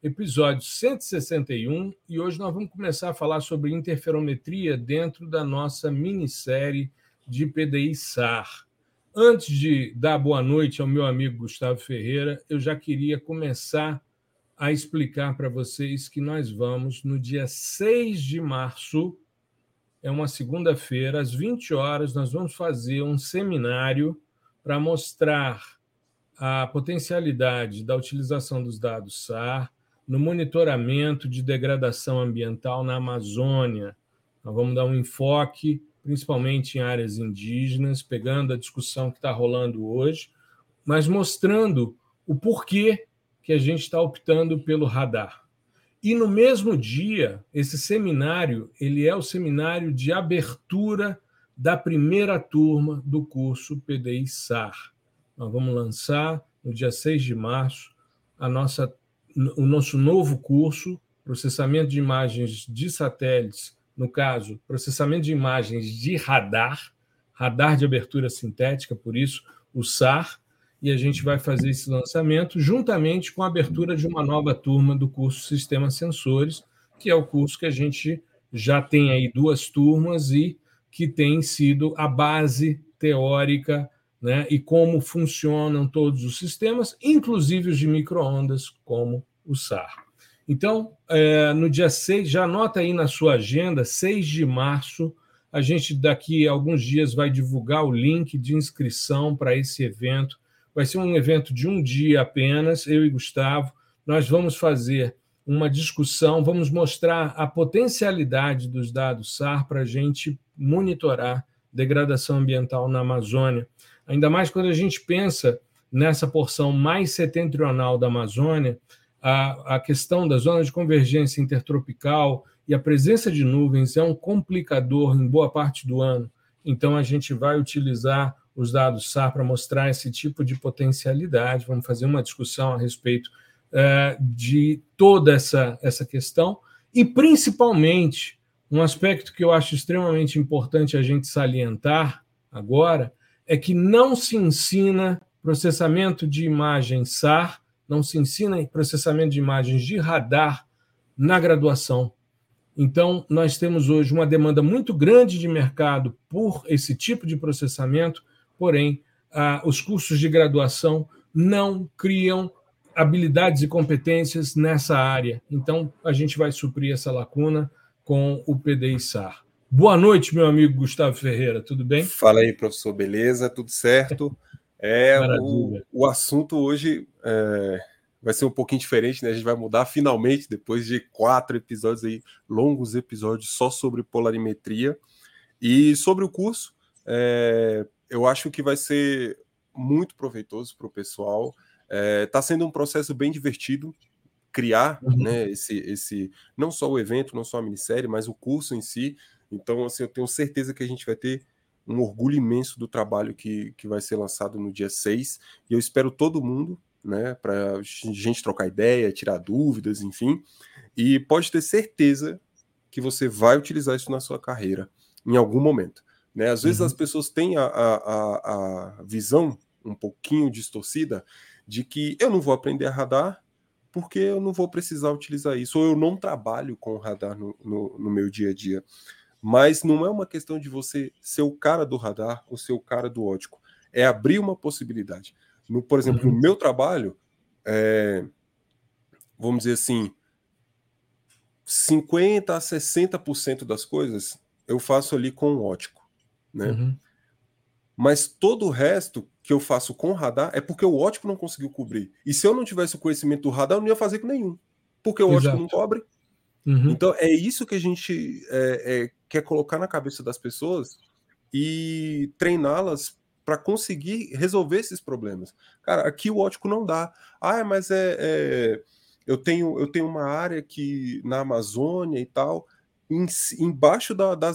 episódio 161, e hoje nós vamos começar a falar sobre interferometria dentro da nossa minissérie de PDI SAR. Antes de dar boa noite ao meu amigo Gustavo Ferreira, eu já queria começar a explicar para vocês que nós vamos, no dia 6 de março, é uma segunda-feira, às 20 horas, nós vamos fazer um seminário para mostrar a potencialidade da utilização dos dados SAR, no monitoramento de degradação ambiental na Amazônia. Nós vamos dar um enfoque, principalmente em áreas indígenas, pegando a discussão que está rolando hoje, mas mostrando o porquê que a gente está optando pelo radar. E no mesmo dia, esse seminário, ele é o seminário de abertura da primeira turma do curso PDI SAR. Nós vamos lançar no dia 6 de março a nossa o nosso novo curso, processamento de imagens de satélites, no caso, processamento de imagens de radar, radar de abertura sintética, por isso o SAR, e a gente vai fazer esse lançamento juntamente com a abertura de uma nova turma do curso Sistemas Sensores, que é o curso que a gente já tem aí duas turmas e que tem sido a base teórica né, e como funcionam todos os sistemas, inclusive os de microondas, como o SAR. Então, é, no dia 6, já anota aí na sua agenda, 6 de março, a gente daqui a alguns dias vai divulgar o link de inscrição para esse evento. Vai ser um evento de um dia apenas, eu e Gustavo. Nós vamos fazer uma discussão, vamos mostrar a potencialidade dos dados SAR para a gente monitorar degradação ambiental na Amazônia. Ainda mais quando a gente pensa nessa porção mais setentrional da Amazônia, a, a questão da zona de convergência intertropical e a presença de nuvens é um complicador em boa parte do ano. Então, a gente vai utilizar os dados SAR para mostrar esse tipo de potencialidade. Vamos fazer uma discussão a respeito é, de toda essa, essa questão e, principalmente, um aspecto que eu acho extremamente importante a gente salientar agora é que não se ensina processamento de imagem SAR, não se ensina processamento de imagens de radar na graduação. Então, nós temos hoje uma demanda muito grande de mercado por esse tipo de processamento, porém, ah, os cursos de graduação não criam habilidades e competências nessa área. Então, a gente vai suprir essa lacuna com o PDI SAR. Boa noite, meu amigo Gustavo Ferreira, tudo bem? Fala aí, professor, beleza? Tudo certo? É, o, o, assunto hoje é, vai ser um pouquinho diferente, né? A gente vai mudar finalmente, depois de quatro episódios aí, longos episódios só sobre polarimetria. E sobre o curso, é, eu acho que vai ser muito proveitoso para o pessoal. Está é, tá sendo um processo bem divertido criar uhum. né, esse, esse não só o evento, não só a minissérie, mas o curso em si. Então, assim, eu tenho certeza que a gente vai ter um orgulho imenso do trabalho que, que vai ser lançado no dia 6. E eu espero todo mundo, né, para gente trocar ideia, tirar dúvidas, enfim. E pode ter certeza que você vai utilizar isso na sua carreira em algum momento. Né? Às vezes uhum. as pessoas têm a, a, a visão um pouquinho distorcida de que eu não vou aprender a radar porque eu não vou precisar utilizar isso, ou eu não trabalho com radar no, no, no meu dia a dia. Mas não é uma questão de você ser o cara do radar ou ser o cara do ótico. É abrir uma possibilidade. No, por exemplo, uhum. no meu trabalho, é, vamos dizer assim, 50% a 60% das coisas eu faço ali com o ótico. Né? Uhum. Mas todo o resto que eu faço com radar é porque o ótico não conseguiu cobrir. E se eu não tivesse o conhecimento do radar, eu não ia fazer com nenhum. Porque o Exato. ótico não cobre. Uhum. Então é isso que a gente é, é, quer colocar na cabeça das pessoas e treiná-las para conseguir resolver esses problemas. Cara, aqui o ótico não dá. Ah, mas é, é, eu tenho eu tenho uma área que na Amazônia e tal. em, embaixo da, da.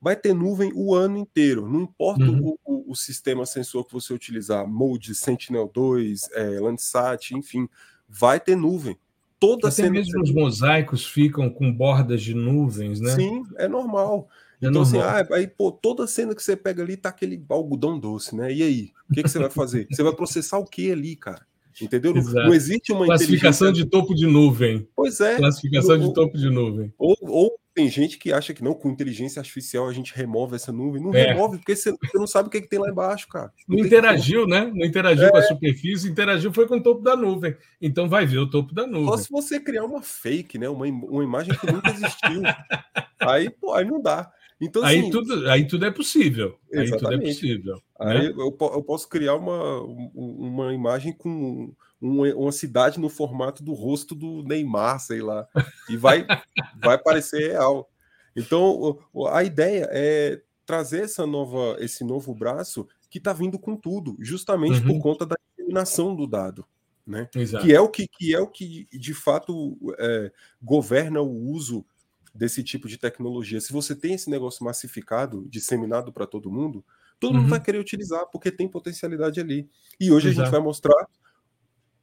Vai ter nuvem o ano inteiro, não importa uhum. o, o, sistema sensor que você utilizar, Mode, Sentinel-2, é, Landsat, enfim, vai ter nuvem. Toda Até mesmo os mosaicos ficam com bordas de nuvens, né? Sim, é normal. É então, assim, normal. assim, ah, aí, pô, toda cena que você pega ali tá aquele algodão doce, né? E aí? O que, que você vai fazer? você vai processar o que ali, cara? Entendeu? Não, existe uma classificação de topo de nuvem. Pois é. Classificação ou, de topo de nuvem. Ou, ou, tem gente que acha que não, com inteligência artificial a gente remove essa nuvem. Não é. remove, porque você, você, não sabe o que, é que, tem lá embaixo, cara. Não, não interagiu, né? Não interagiu é. com a superfície, interagiu foi com o topo da nuvem. Então vai ver o topo da nuvem. Só se você criar uma fake, né? Uma, uma imagem que nunca existiu. aí, pô, aí não dá. Então, aí, assim, tudo, aí tudo é possível. Exatamente. Aí tudo é possível. Aí né? eu, eu, posso criar uma, uma imagem com uma cidade no formato do rosto do Neymar, sei lá, e vai, vai parecer real. Então, a ideia é trazer essa nova, esse novo braço que está vindo com tudo, justamente uhum. por conta da eliminação do dado. Né? Que é o que, que é o que de fato é, governa o uso desse tipo de tecnologia. Se você tem esse negócio massificado, disseminado para todo mundo, todo uhum. mundo vai querer utilizar porque tem potencialidade ali. E hoje Exato. a gente vai mostrar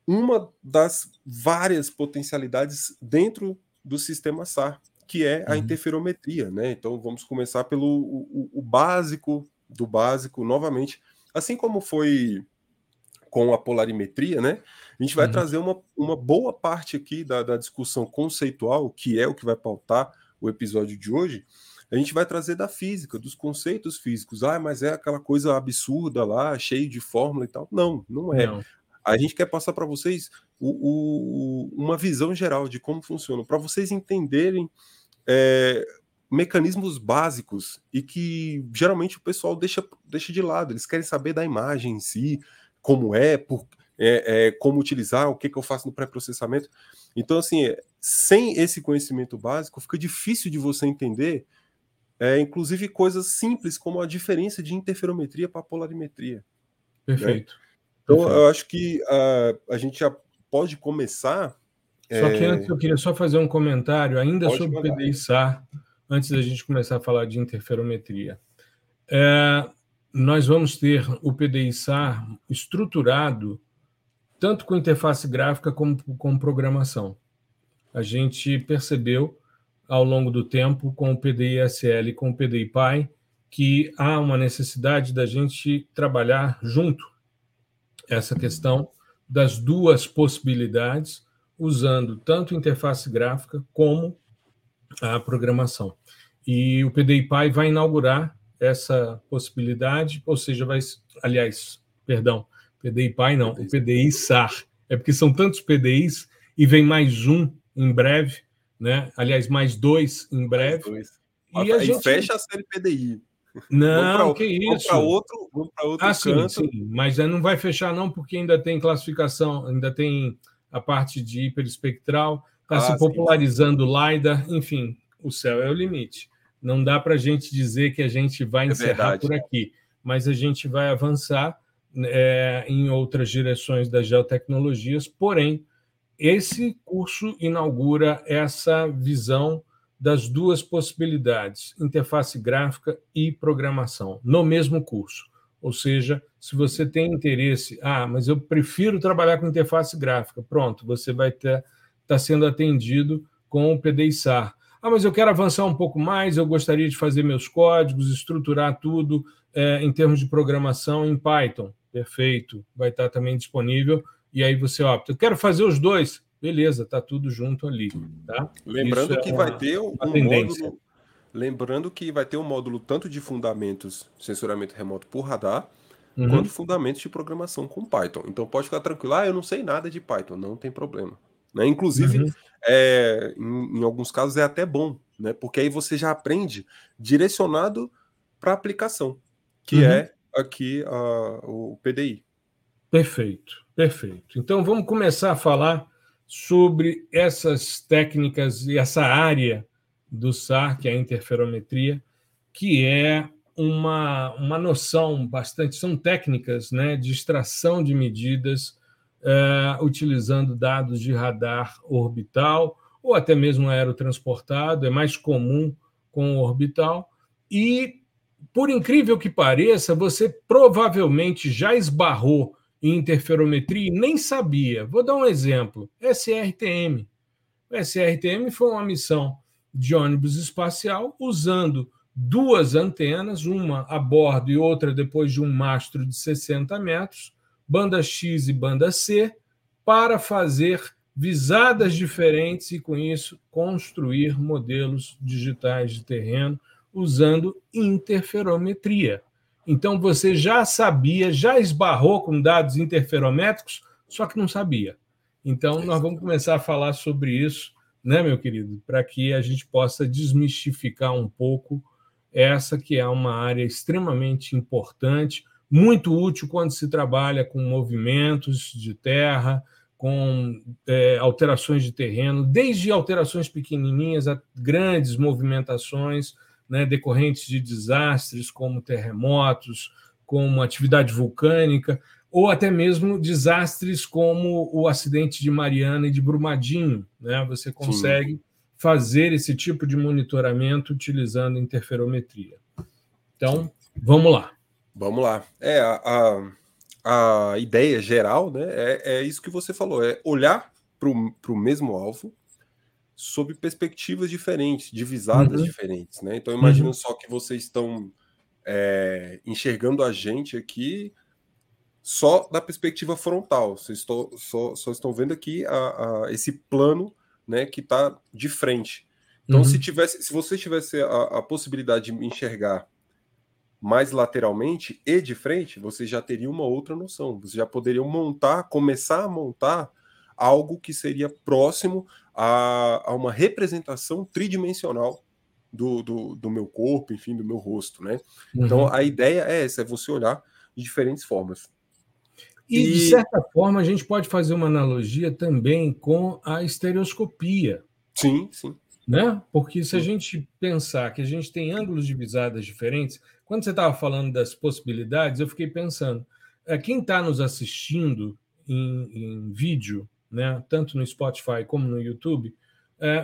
uma das várias potencialidades dentro do sistema SAR, que é a uhum. interferometria, né? Então vamos começar pelo o, o, básico do básico, novamente, assim como foi com a polarimetria, né? A gente vai uhum. trazer uma, uma boa parte aqui da, da discussão conceitual, que é o que vai pautar o episódio de hoje, a gente vai trazer da física, dos conceitos físicos. Ah, mas é aquela coisa absurda lá, cheio de fórmula e tal. Não, não é. Não. A gente quer passar para vocês o, o, uma visão geral de como funciona, para vocês entenderem é, mecanismos básicos e que geralmente o pessoal deixa, deixa de lado. Eles querem saber da imagem em si, como é, por, é, é como utilizar, o que, que eu faço no pré-processamento. Então, assim, sem esse conhecimento básico, fica difícil de você entender, é, inclusive coisas simples como a diferença de interferometria para polarimetria. Né? Perfeito. Né? Então, eu acho que uh, a gente já pode começar. Só que é... antes eu queria só fazer um comentário ainda pode sobre o PDI-SAR, antes da gente começar a falar de interferometria. É, nós vamos ter o PDI-SAR estruturado tanto com interface gráfica como com programação. A gente percebeu ao longo do tempo com o PDI-SL e com o PDI-PY que há uma necessidade da gente trabalhar junto essa questão das duas possibilidades, usando tanto interface gráfica como a programação. E o PDI-PY vai inaugurar essa possibilidade, ou seja, vai, aliás, perdão, PDI-PY não, o PDI-SAR. É porque são tantos PDIs e vem mais um em breve, né? Aliás, mais dois em breve. Dois. E a gente fecha a série PDI. Não, que isso. Vamos para outro, vamos outro ah, sim, sim, mas não vai fechar não, porque ainda tem classificação, ainda tem a parte de hiperespectral, está ah, se popularizando o LiDAR, enfim, o céu é o limite. Não dá para a gente dizer que a gente vai é encerrar por aqui, mas a gente vai avançar é, em outras direções das geotecnologias, porém, esse curso inaugura essa visão das duas possibilidades, interface gráfica e programação, no mesmo curso. Ou seja, se você tem interesse, ah, mas eu prefiro trabalhar com interface gráfica, pronto, você vai estar tá sendo atendido com o PDI-SAR. Ah, mas eu quero avançar um pouco mais, eu gostaria de fazer meus códigos, estruturar tudo é, em termos de programação em Python. Perfeito, vai estar também disponível. E aí você opta, eu quero fazer os dois. Beleza, tá tudo junto ali. Tá? Lembrando Isso que é vai ter um módulo. Lembrando que vai ter um módulo tanto de fundamentos, sensoramento remoto por radar, uhum. quanto fundamentos de programação com Python. Então pode ficar tranquilo, ah, eu não sei nada de Python, não tem problema. Né? Inclusive, uhum. é, em, em, alguns casos é até bom, né? porque aí você já aprende direcionado para a aplicação, que uhum. é aqui uh, o PDI. Perfeito, perfeito. Então vamos começar a falar sobre essas técnicas e essa área do SAR, que é a interferometria, que é uma, uma noção bastante. São técnicas né, de extração de medidas uh, utilizando dados de radar orbital ou até mesmo aerotransportado, é mais comum com o orbital. E, por incrível que pareça, você provavelmente já esbarrou em interferometria e nem sabia. Vou dar um exemplo: SRTM. O SRTM foi uma missão de ônibus espacial usando duas antenas, uma a bordo e outra depois de um mastro de 60 metros, banda X e banda C, para fazer visadas diferentes e, com isso, construir modelos digitais de terreno usando interferometria. Então, você já sabia, já esbarrou com dados interferométricos, só que não sabia. Então, nós vamos começar a falar sobre isso, né, meu querido, para que a gente possa desmistificar um pouco essa que é uma área extremamente importante, muito útil quando se trabalha com movimentos de terra, com é, alterações de terreno, desde alterações pequenininhas a grandes movimentações né, decorrentes de desastres como terremotos, como atividade vulcânica, ou até mesmo desastres como o acidente de Mariana e de Brumadinho. Né? Você consegue Sim fazer esse tipo de monitoramento utilizando interferometria. Então, vamos lá. Vamos lá. É, a, a, a ideia geral né, é, é isso que você falou: é olhar para o mesmo alvo sob perspectivas diferentes, divisadas uhum. diferentes. Né? Então, imagina uhum. só que vocês estão é, enxergando a gente aqui só da perspectiva frontal. Vocês estão, só, só estão vendo aqui a, a, esse plano né, que está de frente. Então, uhum. se tivesse, se você tivesse a, a, possibilidade de enxergar mais lateralmente e de frente, você já teria uma outra noção. Você já poderia montar, começar a montar algo que seria próximo a, a uma representação tridimensional do, do, do, meu corpo, enfim, do meu rosto, né? Uhum. Então, a ideia é essa, é você olhar de diferentes formas. E, e, de certa forma, a gente pode fazer uma analogia também com a estereoscopia. Sim, sim. Né? Porque se a gente pensar que a gente tem ângulos de visadas diferentes, quando você estava falando das possibilidades, eu fiquei pensando, é, quem está nos assistindo em, em, vídeo, né, tanto no Spotify como no YouTube, é,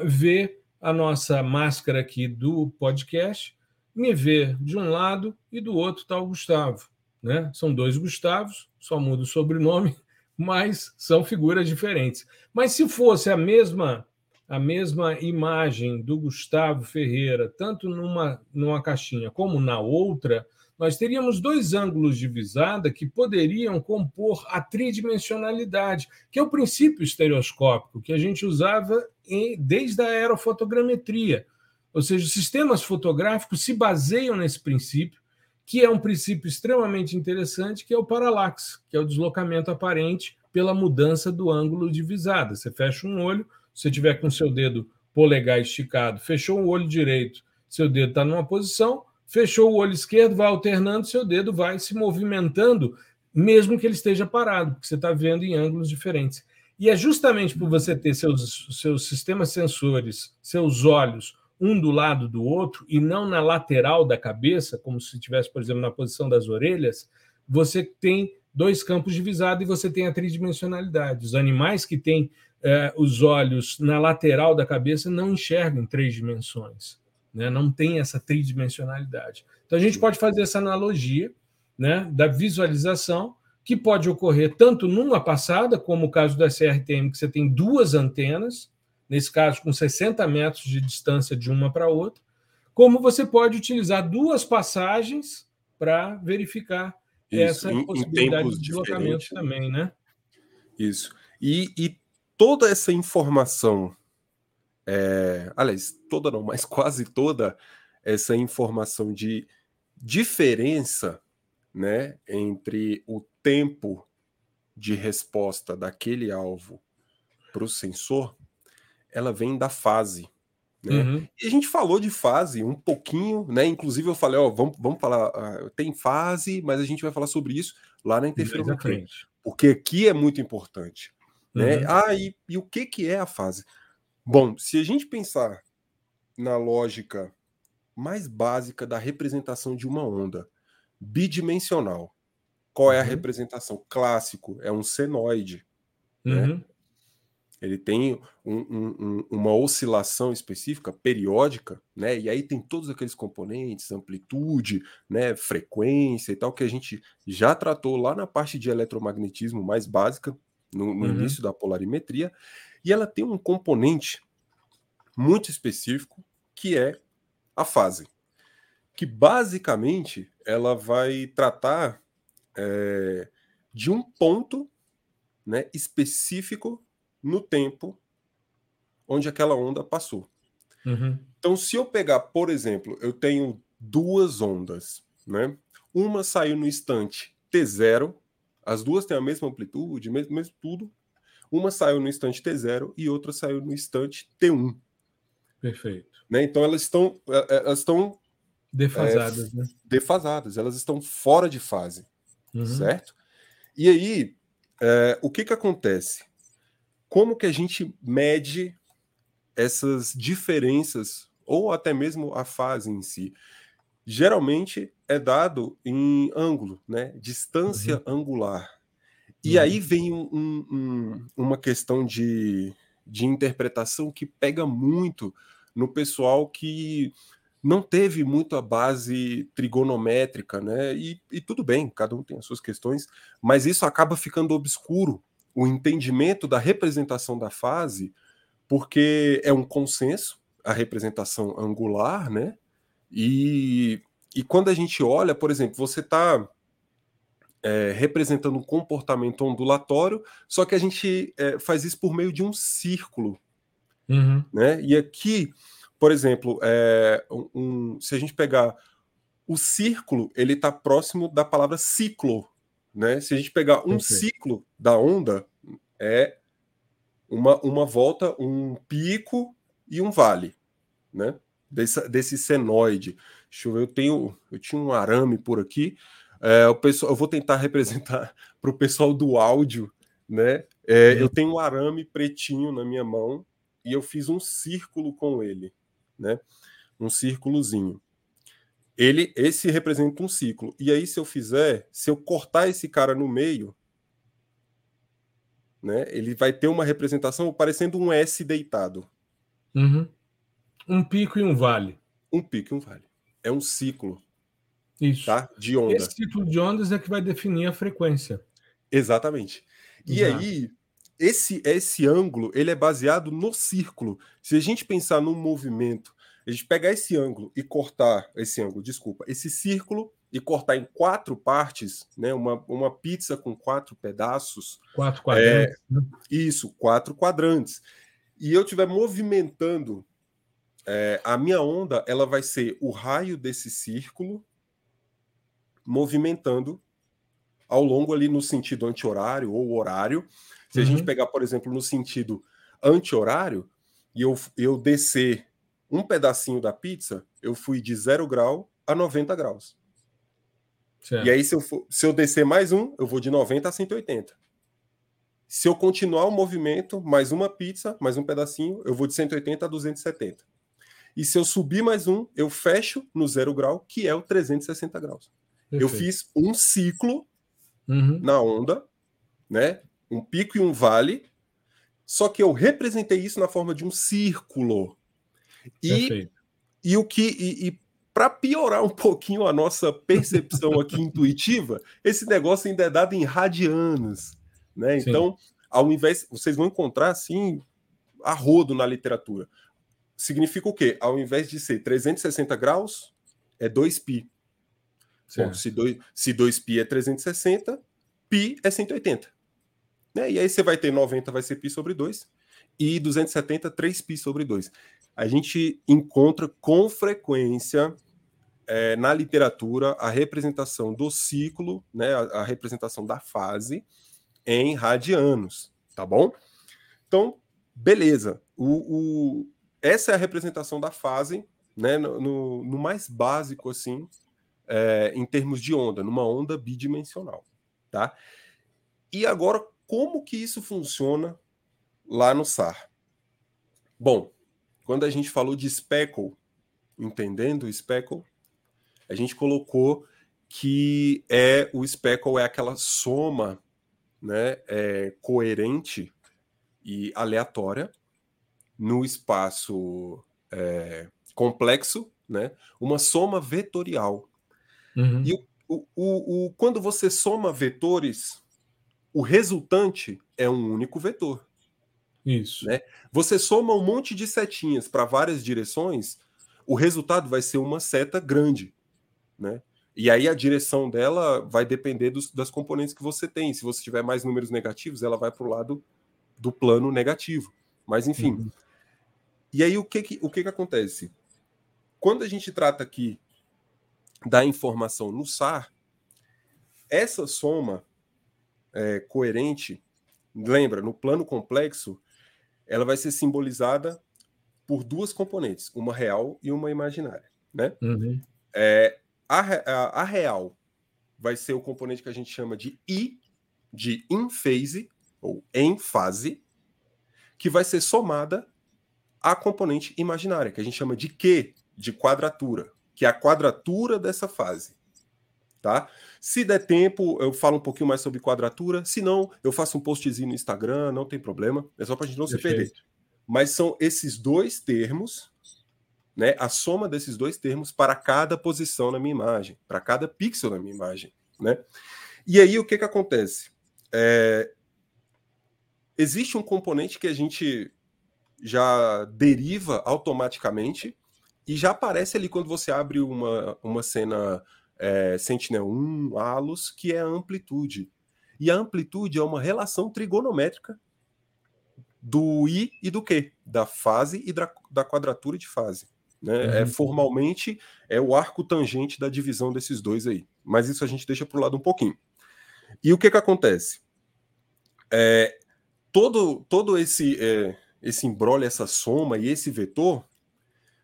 a nossa máscara aqui do podcast, me vê de um lado e do outro está o Gustavo. Né? São dois Gustavos, só muda o sobrenome, mas são figuras diferentes. Mas se fosse a mesma a mesma imagem do Gustavo Ferreira, tanto numa, numa caixinha como na outra, nós teríamos dois ângulos de visada que poderiam compor a tridimensionalidade, que é o princípio estereoscópico que a gente usava em, desde a aerofotogrametria. Ou seja, os sistemas fotográficos se baseiam nesse princípio que é um princípio extremamente interessante, que é o paralaxe, que é o deslocamento aparente pela mudança do ângulo de visada. Você fecha um olho, se tiver com seu dedo polegar esticado, fechou o olho direito, seu dedo está numa posição, fechou o olho esquerdo, vai alternando, seu dedo vai se movimentando, mesmo que ele esteja parado, porque você está vendo em ângulos diferentes. E é justamente por você ter seus, seus sistemas sensores, seus olhos um do lado do outro e não na lateral da cabeça, como se tivesse, por exemplo, na posição das orelhas, você tem dois campos de visada e você tem a tridimensionalidade. Os animais que têm eh, os olhos na lateral da cabeça não enxergam em três dimensões, né? não tem essa tridimensionalidade. Então a gente pode fazer essa analogia né, da visualização que pode ocorrer tanto numa passada, como o caso da CRTM, que você tem duas antenas, nesse caso com 60 metros de distância de uma para outra, como você pode utilizar duas passagens para verificar Isso, essa em, possibilidade em de deslocamento né? também, né? Isso. E, e toda essa informação, é, aliás, toda não, mas quase toda essa informação de diferença né, entre o tempo de resposta daquele alvo para o sensor ela vem da fase. Né? Uhum. E a gente falou de fase um pouquinho, né? Inclusive eu falei, ó, vamos, vamos falar, uh, tem fase, mas a gente vai falar sobre isso lá na interferência. Porque aqui é muito importante. Né? Uhum. Ah, e, e o que, que é a fase? Bom, se a gente pensar na lógica mais básica da representação de uma onda bidimensional, qual é a uhum. representação? Clássico, é um senoide. Né? Uhum. ele tem um, um, uma oscilação específica, periódica, né? E aí tem todos aqueles componentes, amplitude, né, frequência e tal, que a gente já tratou lá na parte de eletromagnetismo mais básica, no, no uhum. início da polarimetria, e ela tem um componente muito específico que é a fase, que basicamente ela vai tratar é, de um ponto né, específico no tempo onde aquela onda passou. Uhum. Então, se eu pegar, por exemplo, eu tenho duas ondas, né? Uma saiu no instante T0, as duas têm a mesma amplitude, mesmo, mesmo tudo. Uma saiu no instante T0 e outra saiu no instante T1. Perfeito. Né? Então elas estão é, é, elas estão defasadas, é, né? Defasadas, elas estão fora de fase, uhum. certo? E aí, é, o que que acontece? como que a gente mede essas diferenças ou até mesmo a fase em si? Geralmente é dado em ângulo, né? Distância uhum. angular. E uhum. aí vem um, um, uma questão de, de interpretação que pega muito no pessoal que não teve muito a base trigonométrica, né? E, e, tudo bem, cada um tem as suas questões, mas isso acaba ficando obscuro o entendimento da representação da fase, porque é um consenso, a representação angular, né? E, e quando a gente olha, por exemplo, você está é, representando um comportamento ondulatório, só que a gente é, faz isso por meio de um círculo. Uhum. Né? E aqui, por exemplo, é, um, se a gente pegar o círculo, ele está próximo da palavra ciclo, né? Se a gente pegar um okay. ciclo da onda, é uma, uma volta, um pico e um vale, né? Desse, desse senoide. Deixa eu ver, eu tenho, eu tinha um arame por aqui. É, o pessoal, eu vou tentar representar para o pessoal do áudio, né? É, uhum. Eu tenho um arame pretinho na minha mão e eu fiz um círculo com ele, né? Um círculozinho ele esse representa um ciclo. E aí, se eu fizer, se eu cortar esse cara no meio, né, ele vai ter uma representação parecendo um S deitado. Uhum. Um pico e um vale. Um pico e um vale. É um ciclo. Isso. Tá? De onda. Esse ciclo de ondas é que vai definir a frequência. Exatamente. E aí, esse, esse ângulo ele é baseado no círculo. Se a gente pensar num movimento a gente pegar esse ângulo e cortar esse ângulo, desculpa, esse círculo e cortar em quatro partes, né? Uma, uma pizza com quatro pedaços. Quatro quadrantes. É, né? Isso, quatro quadrantes. E eu estiver movimentando é, a minha onda, ela vai ser o raio desse círculo movimentando ao longo ali no sentido anti-horário ou horário. Se uhum. a gente uhum. pegar, por exemplo, no sentido anti-horário, e eu, eu descer um pedacinho da pizza, eu fui de 0 grau a 90 graus. Certo. E aí, se eu, for, se eu descer mais um, eu vou de 90 a 180. Se eu continuar o movimento, mais uma pizza, mais um pedacinho, eu vou de 180 a 270. E se eu subir mais um, eu fecho no zero grau, que é o 360 graus. Perfeito. Eu fiz um ciclo uhum. na onda, né? Um pico e um vale. Só que eu representei isso na forma de um círculo. E, e o que. E, e para piorar um pouquinho a nossa percepção aqui intuitiva, esse negócio ainda é dado em radianos. Né? Então, ao invés. Vocês vão encontrar assim a rodo na literatura Significa o quê? Ao invés de ser 360 graus, é 2π. Bom, se 2, se 2π é 360, π é 180. Né? E aí você vai ter 90 vai ser π sobre 2 e 270 3π sobre 2 a gente encontra com frequência é, na literatura a representação do ciclo, né, a, a, representação da fase em radianos, tá bom? Então, beleza. O, o essa é a representação da fase, né, no, no mais básico assim, é, em termos de onda, numa onda bidimensional, tá? E agora, como que isso funciona lá no SAR? Bom, quando a gente falou de speckle, entendendo o speckle, a gente colocou que é o speckle é aquela soma né, é, coerente e aleatória no espaço é, complexo, né? Uma soma vetorial. Uhum. E o, o, o, quando você soma vetores, o resultante é um único vetor. Isso. Né? Você soma um monte de setinhas para várias direções, o resultado vai ser uma seta grande, né? E aí a direção dela vai depender dos, das componentes que você tem. Se você tiver mais números negativos, ela vai para o lado do plano negativo. Mas enfim. Uhum. E aí o que que, o que que acontece? Quando a gente trata aqui da informação no SAR, essa soma é, coerente, lembra, no plano complexo, ela vai ser simbolizada por duas componentes, uma real e uma imaginária, né? Uhum. É, a, a, a, real vai ser o componente que a gente chama de I, de in phase, ou em fase, que vai ser somada à componente imaginária, que a gente chama de Q, de quadratura, que é a quadratura dessa fase. Tá? Se der tempo, eu falo um pouquinho mais sobre quadratura. Se não, eu faço um postzinho no Instagram, não tem problema. É só para a gente não Perfeito. se perder. Mas são esses dois termos, né? A soma desses dois termos para cada posição na minha imagem, para cada pixel na minha imagem, né? E aí o que que acontece? É... Existe um componente que a gente já deriva automaticamente e já aparece ali quando você abre uma, uma cena é, Sentinel-1, ALUS, que é a amplitude. E a amplitude é uma relação trigonométrica do I e do Q, da fase e da, da quadratura de fase. Né? Uhum. É, formalmente é o arco tangente da divisão desses dois aí. Mas isso a gente deixa para o lado um pouquinho. E o que, que acontece? É, todo, todo esse, é, esse embrolho, essa soma e esse vetor,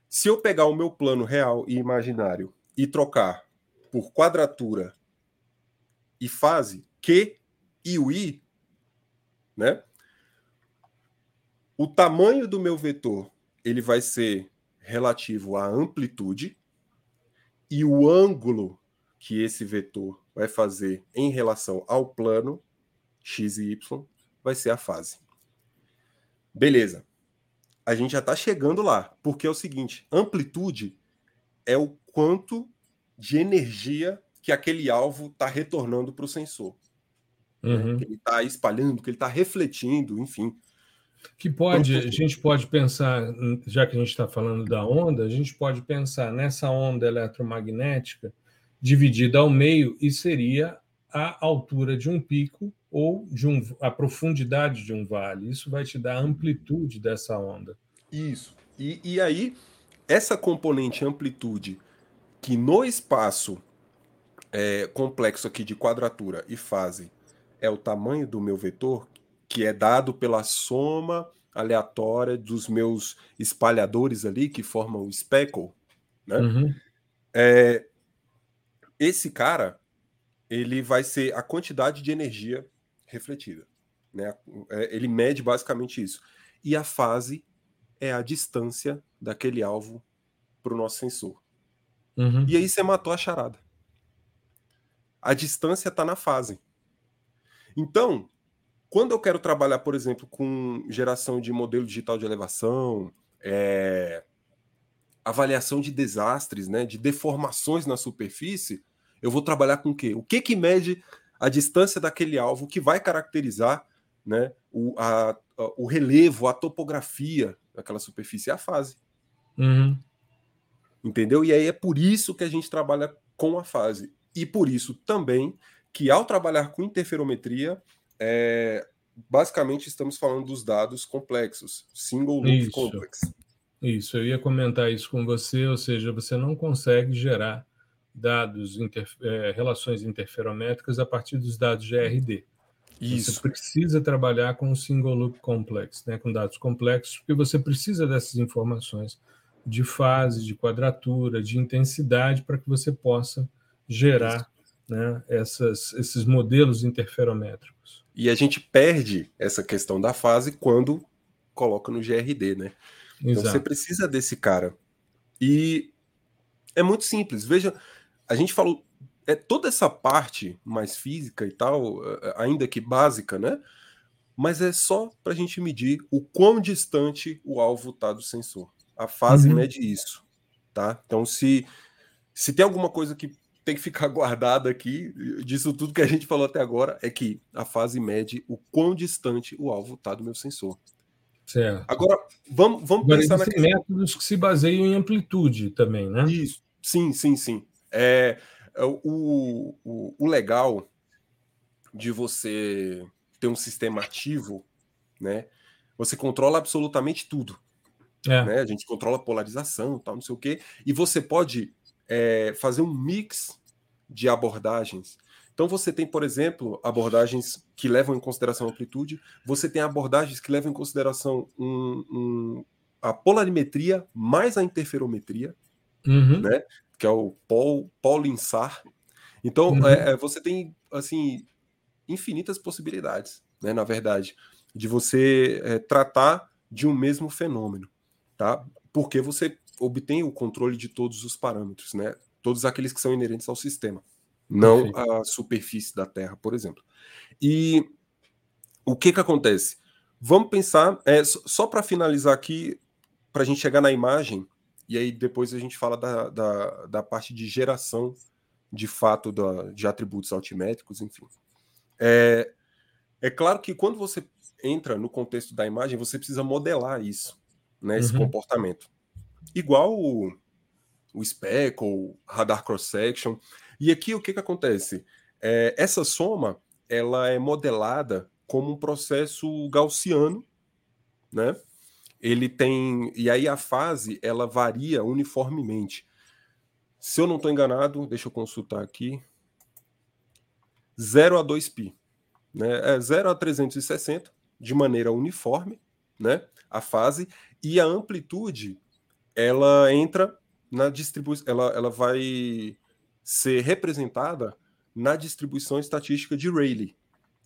se eu pegar o meu plano real e imaginário e trocar por quadratura e fase, Q e o I, né? O tamanho do meu vetor ele vai ser relativo à amplitude e o ângulo que esse vetor vai fazer em relação ao plano x e y vai ser a fase. Beleza a gente já está chegando lá, porque é o seguinte: amplitude é o quanto de energia que aquele alvo está retornando para o sensor. Né? Uhum. Que ele está espalhando, que ele está refletindo, enfim. Que pode, a gente pode pensar, já que a gente está falando da onda, a gente pode pensar nessa onda eletromagnética dividida ao meio e seria a altura de um pico ou de um, a profundidade de um vale. Isso vai te dar a amplitude dessa onda. Isso. E, e aí, essa componente amplitude, que no espaço é, complexo aqui de quadratura e fase é o tamanho do meu vetor, que é dado pela soma aleatória dos meus espalhadores ali, que formam o speckle, né? Uhum. É, esse cara, ele vai ser a quantidade de energia refletida. Né? É, ele mede basicamente isso. E a fase é a distância daquele alvo para o nosso sensor. Uhum. E aí você matou a charada. A distância está na fase. Então, quando eu quero trabalhar, por exemplo, com geração de modelo digital de elevação, é, avaliação de desastres, né, de deformações na superfície, eu vou trabalhar com o quê? O que que mede a distância daquele alvo que vai caracterizar né, o, a, a, o relevo, a topografia daquela superfície, é a fase. Uhum. Entendeu? E aí é por isso que a gente trabalha com a fase. E por isso também que ao trabalhar com interferometria, é, basicamente estamos falando dos dados complexos, single loop isso. complex. Isso, eu ia comentar isso com você, ou seja, você não consegue gerar dados, inter, é, relações interferométricas a partir dos dados GRD. Isso. Você precisa trabalhar com o single loop complex, né, com dados complexos, porque você precisa dessas informações de fase, de quadratura, de intensidade, para que você possa gerar né, essas, esses modelos interferométricos. E a gente perde essa questão da fase quando coloca no GRD, né? Então Exato. você precisa desse cara. E é muito simples. Veja, a gente falou é toda essa parte mais física e tal, ainda que básica, né? mas é só para a gente medir o quão distante o alvo está do sensor. A fase uhum. mede isso, tá? Então, se, se tem alguma coisa que tem que ficar guardada aqui, disso tudo que a gente falou até agora, é que a fase mede o quão distante o alvo está do meu sensor. Certo. Agora, vamos, vamos Agora, pensar naquele... métodos que se baseiam em amplitude também, né? Isso, sim, sim, sim. É, é o, o, o legal de você ter um sistema ativo, né? Você controla absolutamente tudo. É. Né? A gente controla a polarização, tal, não sei o quê. E você pode é, fazer um mix de abordagens. Então você tem, por exemplo, abordagens que levam em consideração a amplitude, você tem abordagens que levam em consideração um, um, a polarimetria mais a interferometria, uhum. né? Que é o Paul, Paulinsar. Então uhum. é, é você tem assim infinitas possibilidades, né? Na verdade, de você é, tratar de um mesmo fenômeno, tá? Porque você obtém o controle de todos os parâmetros, né? Todos aqueles que são inerentes ao sistema não Perfeito. a superfície da Terra, por exemplo. E o que que acontece? Vamos pensar, é, só para finalizar aqui, para a gente chegar na imagem, e aí depois a gente fala da, da, da parte de geração de fato da, de atributos altimétricos, enfim. É, é claro que quando você entra no contexto da imagem, você precisa modelar isso, né, esse uhum. comportamento. Igual o, o SPEC radar cross-section, e aqui o que, que acontece? É, essa soma ela é modelada como um processo gaussiano, né? Ele tem e aí a fase ela varia uniformemente. Se eu não estou enganado, deixa eu consultar aqui. 0 a 2π, né? É 0 a 360 de maneira uniforme, né? A fase e a amplitude ela entra na distribuição, ela, ela vai ser representada na distribuição estatística de Rayleigh.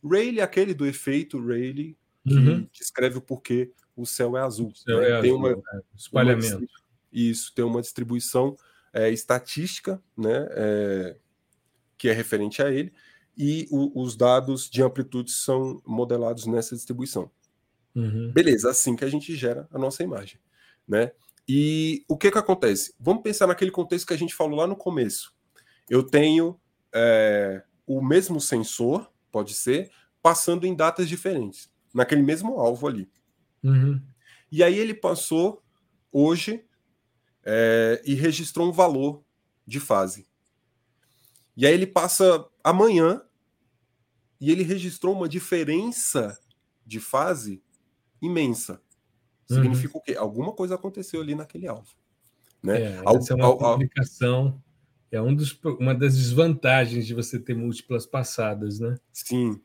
Rayleigh é aquele do efeito Rayleigh que uhum. descreve o porquê o céu é azul. Céu né? é tem azul, uma, é. espalhamento. Uma, isso, tem uma distribuição é, estatística, né, é, que é referente a ele, e o, os dados de amplitude são modelados nessa distribuição. Uhum. Beleza, assim que a gente gera a nossa imagem, né? E o que que acontece? Vamos pensar naquele contexto que a gente falou lá no começo eu tenho é, o mesmo sensor, pode ser, passando em datas diferentes, naquele mesmo alvo ali. Uhum. E aí ele passou hoje é, e registrou um valor de fase. E aí ele passa amanhã e ele registrou uma diferença de fase imensa. Significa uhum. o quê? Alguma coisa aconteceu ali naquele alvo. Né? É, essa é uma complicação é um dos, uma das desvantagens de você ter múltiplas passadas, né? Sim.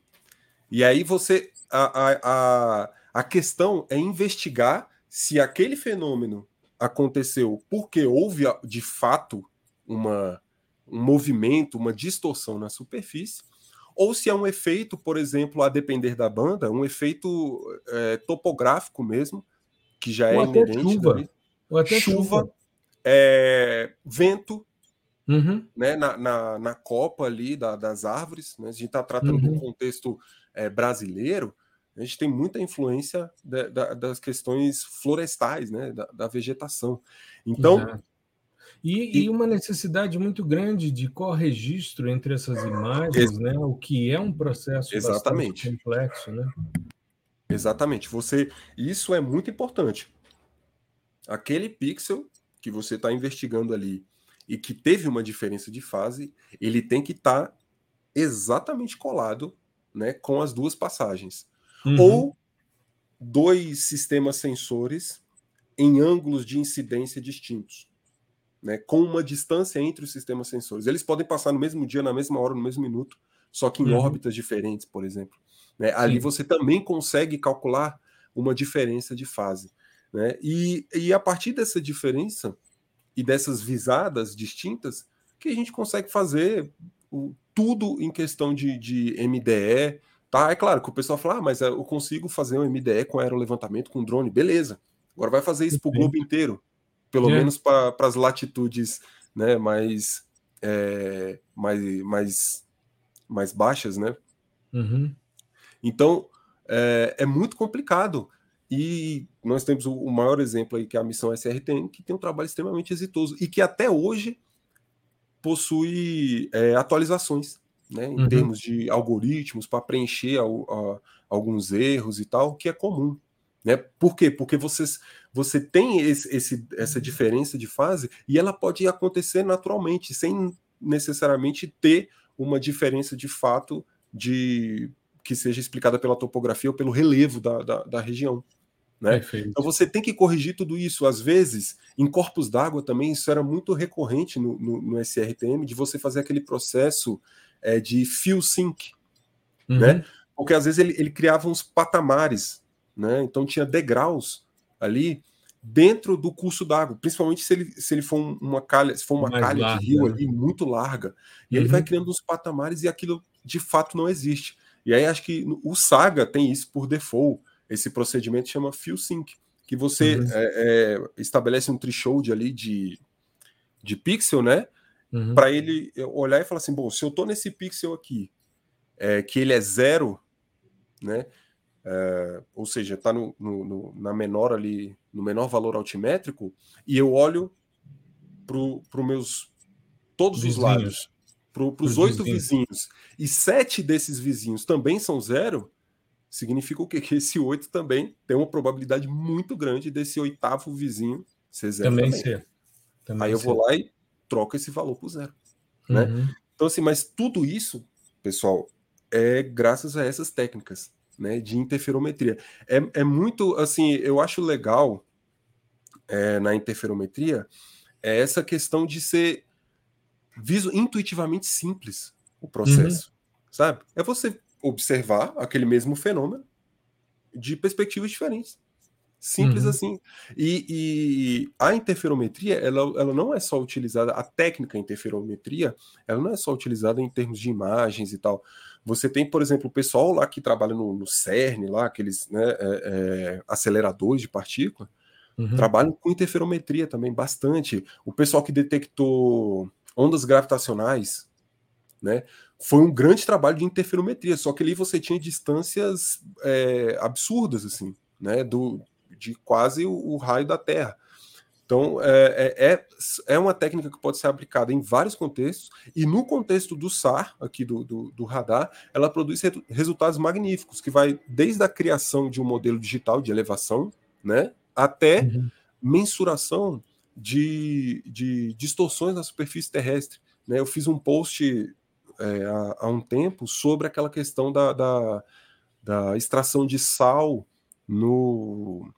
E aí você. A, a, a, a questão é investigar se aquele fenômeno aconteceu porque houve de fato uma, um movimento, uma distorção na superfície, ou se é um efeito, por exemplo, a depender da banda, um efeito é, topográfico mesmo, que já ou é inerente. Chuva. Ou até chuva, chuva. É, vento, uhum. né, na, na, na, copa ali da, das árvores. Né? A gente está tratando uhum. do contexto é, brasileiro, a gente tem muita influência de, de, das questões florestais, né, da, da vegetação. Então. E, e, uma necessidade muito grande de corregistro entre essas imagens, né? O que é um processo exatamente complexo, né? Exatamente. Você, isso é muito importante. Aquele pixel que você está investigando ali e que teve uma diferença de fase, ele tem que estar tá exatamente colado né, com as duas passagens. Uhum. Ou dois sistemas sensores em ângulos de incidência distintos, né, com uma distância entre os sistemas sensores. Eles podem passar no mesmo dia, na mesma hora, no mesmo minuto, só que em uhum. órbitas diferentes, por exemplo. Né? Ali você também consegue calcular uma diferença de fase. Né? E, e a partir dessa diferença, e dessas visadas distintas que a gente consegue fazer o, tudo em questão de, de MDE. Tá? É claro que o pessoal fala, ah, mas eu consigo fazer um MDE com aerolevantamento com drone, beleza. Agora vai fazer isso para o globo inteiro, pelo é. menos para as latitudes né, mais, é, mais, mais, mais baixas, né? Uhum. Então, é, é muito complicado. E nós temos o, maior exemplo aí, que é a missão SRTM, que tem um trabalho extremamente exitoso e que até hoje possui atualizações, né, em uhum. termos de algoritmos para preencher a, a, alguns erros e tal, que é comum. Né? Por quê? Porque vocês, você tem esse, esse, essa diferença de fase e ela pode acontecer naturalmente, sem necessariamente ter uma diferença de fato de que seja explicada pela topografia ou pelo relevo da, da, da região. Né? Então você tem que corrigir tudo isso. Às vezes, em corpos d'água também, isso era muito recorrente no, no, no SRTM, de você fazer aquele processo é, de fill sync, uhum. né? Porque às vezes ele, ele criava uns patamares, né? Então tinha degraus ali dentro do curso d'água, principalmente se ele, se ele for uma calha, se for uma calha larga, de rio né? ali muito larga, e uhum. ele vai uhum. criando uns patamares e aquilo de fato não existe. E aí acho que o Saga tem isso por default. Esse procedimento chama fill sync, que você uhum. é, é, estabelece um threshold ali de, de pixel, né? Uhum. Para ele olhar e falar assim: bom, se eu estou nesse pixel aqui, é, que ele é zero, né? É, ou seja, está no, no, no, na menor ali, no menor valor altimétrico, e eu olho para os meus todos vizinhos. os lados, para os oito vizinhos. vizinhos, e sete desses vizinhos também são zero, significa o quê? Que esse oito também tem uma probabilidade muito grande desse oitavo vizinho ser zero. Também, também. ser. Também Aí eu ser. vou lá e troco esse valor por zero. Né? Uhum. Então, assim, mas tudo isso, pessoal, é graças a essas técnicas né, de interferometria. É, é muito, assim, eu acho legal é, na interferometria é essa questão de ser viso, intuitivamente simples o processo, uhum. sabe? É você observar aquele mesmo fenômeno de perspectivas diferentes. Simples uhum. assim. E, e, a interferometria, ela, ela não é só utilizada, a técnica interferometria, ela não é só utilizada em termos de imagens e tal. Você tem, por exemplo, o pessoal lá que trabalha no, no CERN, lá, aqueles né, é, é, aceleradores de partícula, uhum. trabalham com interferometria também bastante. O pessoal que detectou ondas gravitacionais, né? Foi um grande trabalho de interferometria, só que ali você tinha distâncias é, absurdas, assim, né? Do, de quase o, o raio da Terra. Então, é, é, é, é uma técnica que pode ser aplicada em vários contextos, e no contexto do SAR, aqui do, do, do radar, ela produz re resultados magníficos, que vai desde a criação de um modelo digital de elevação, né, até uhum. mensuração de, de distorções na superfície terrestre. Né? Eu fiz um post é, há, há, um tempo sobre aquela questão da, da, da extração de sal no,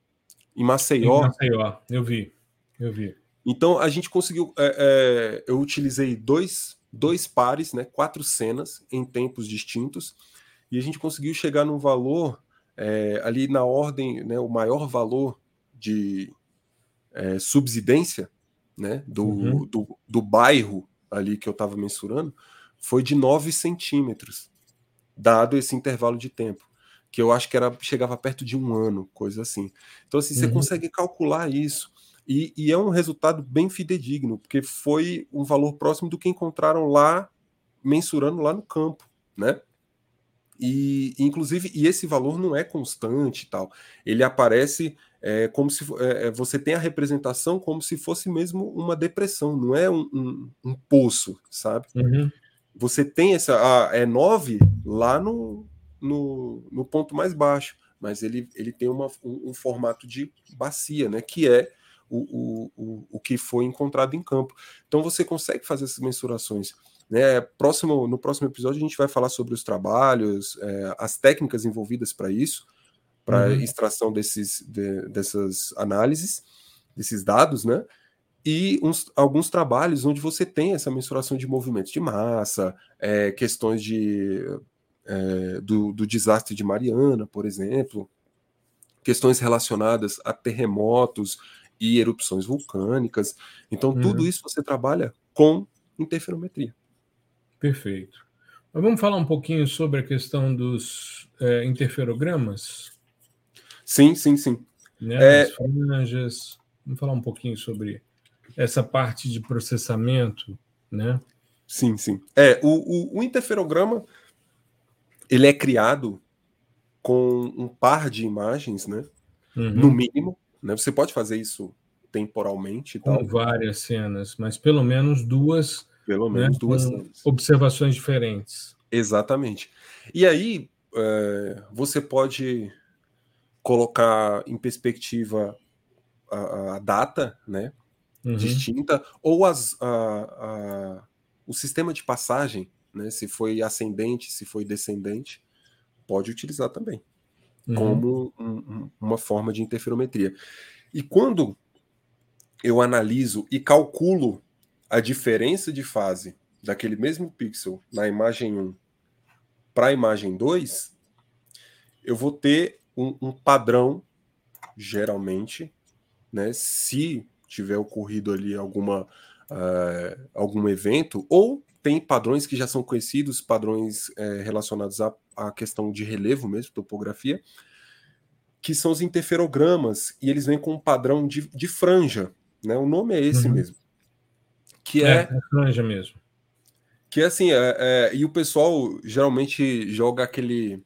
em Maceió. Em Maceió, eu vi. Eu vi. Então a gente conseguiu. É, é, eu utilizei dois, dois pares, né, quatro cenas em tempos distintos, e a gente conseguiu chegar num valor é, ali na ordem, né, o maior valor de é, subsidência né, do, uhum. do, do, bairro ali que eu estava mensurando foi de 9 centímetros, dado esse intervalo de tempo. Que eu acho que era chegava perto de um ano, coisa assim. Então, assim, uhum. você consegue calcular isso. E, e, é um resultado bem fidedigno, porque foi um valor próximo do que encontraram lá, mensurando lá no campo, né? E, inclusive, e esse valor não é constante e tal. Ele aparece é, como se é, é, você tem a representação como se fosse mesmo uma depressão, não é um, um, um poço, sabe? Uhum. Você tem essa. A, é 9 lá no, no, no, ponto mais baixo, mas ele, ele tem uma, um, um formato de bacia, né? Que é o, o, o que foi encontrado em campo. Então você consegue fazer essas mensurações. Né? Próximo, no próximo episódio a gente vai falar sobre os trabalhos, é, as técnicas envolvidas para isso, para uhum. extração desses, de, dessas análises, desses dados, né? E uns, alguns trabalhos onde você tem essa mensuração de movimentos de massa, é, questões de, é, do, do desastre de Mariana, por exemplo, questões relacionadas a terremotos e erupções vulcânicas. Então, uhum. tudo isso você trabalha com interferometria. Perfeito. Mas vamos falar um pouquinho sobre a questão dos é, interferogramas? Sim, sim, sim. Né? É... As franjas. Vamos falar um pouquinho sobre essa parte de processamento, né? Sim, sim. É, o, o, o interferograma ele é criado com um par de imagens, né? Uhum. No mínimo, né? Você pode fazer isso temporalmente. Com tal. várias cenas, mas pelo menos duas. Pelo menos né, duas cenas. Observações diferentes. Exatamente. E aí é, você pode colocar em perspectiva a, a data, né? Uhum. Distinta, ou as, a, a, o sistema de passagem, né? Se foi ascendente, se foi descendente, pode utilizar também uhum. como um, uma forma de interferometria. E quando eu analiso e calculo a diferença de fase daquele mesmo pixel na imagem 1 para a imagem 2, eu vou ter um, um, padrão, geralmente, né, se tiver ocorrido ali alguma, uh, algum evento, ou tem padrões que já são conhecidos, padrões uh, relacionados à, à questão de relevo mesmo, topografia, que são os interferogramas, e eles vêm com um padrão de, de franja, né? O nome é esse uhum. mesmo. Que é, é, é franja mesmo. Que é assim, é, é, e o pessoal geralmente joga aquele.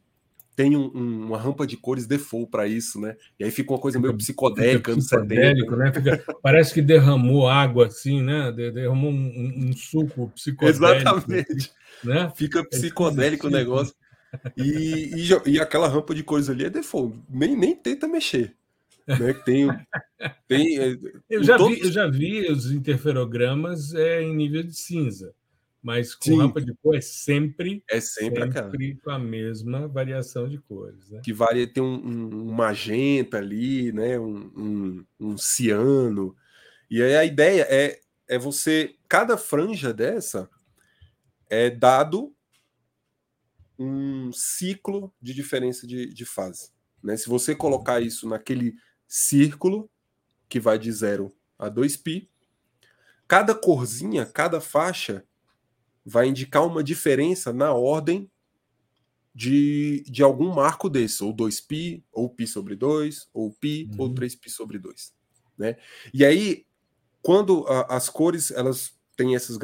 Tem um, um, uma rampa de cores default para isso, né? E aí fica uma coisa meio psicodélica, psicodélico, né? Fica, parece que derramou água assim, né? Derramou um, um suco psicodélico. Exatamente. Né? Fica é psicodélico o negócio. E, e, e, aquela rampa de cores ali é default, nem, nem tenta mexer. Né? Tem, tem, é, eu, já todos... vi, eu já vi os interferogramas é, em nível de cinza, mas com Sim. rampa de cor é sempre, é sempre, sempre a mesma variação de cores. Né? Que varia, tem um, um, magenta ali, né? um, um, um ciano. E aí a ideia é, é você, cada franja dessa é dado um ciclo de diferença de, de fase. Né? Se você colocar isso naquele círculo, que vai de 0 a 2π, cada corzinha, cada faixa, vai indicar uma diferença na ordem de, de algum marco desse, ou 2π, ou π sobre 2, ou π, uhum. ou 3π sobre 2. Né? E aí, quando a, as cores elas têm essas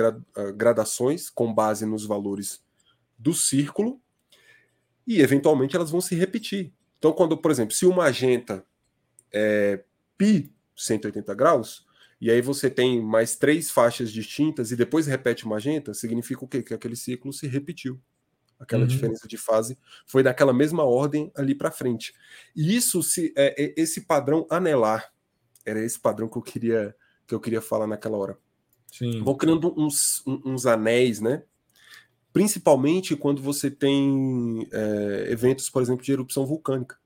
gradações com base nos valores do círculo, e eventualmente elas vão se repetir. Então, quando, por exemplo, se o magenta é pi 180 graus, e aí você tem mais três faixas distintas e depois repete magenta, significa o quê? Que aquele ciclo se repetiu. Aquela uhum. diferença de fase foi daquela mesma ordem ali para frente. E isso se é, é, esse padrão anelar era esse padrão que eu queria que eu queria falar naquela hora. Sim. Vão criando uns, uns anéis, né? Principalmente quando você tem é, eventos, por exemplo, de erupção vulcânica.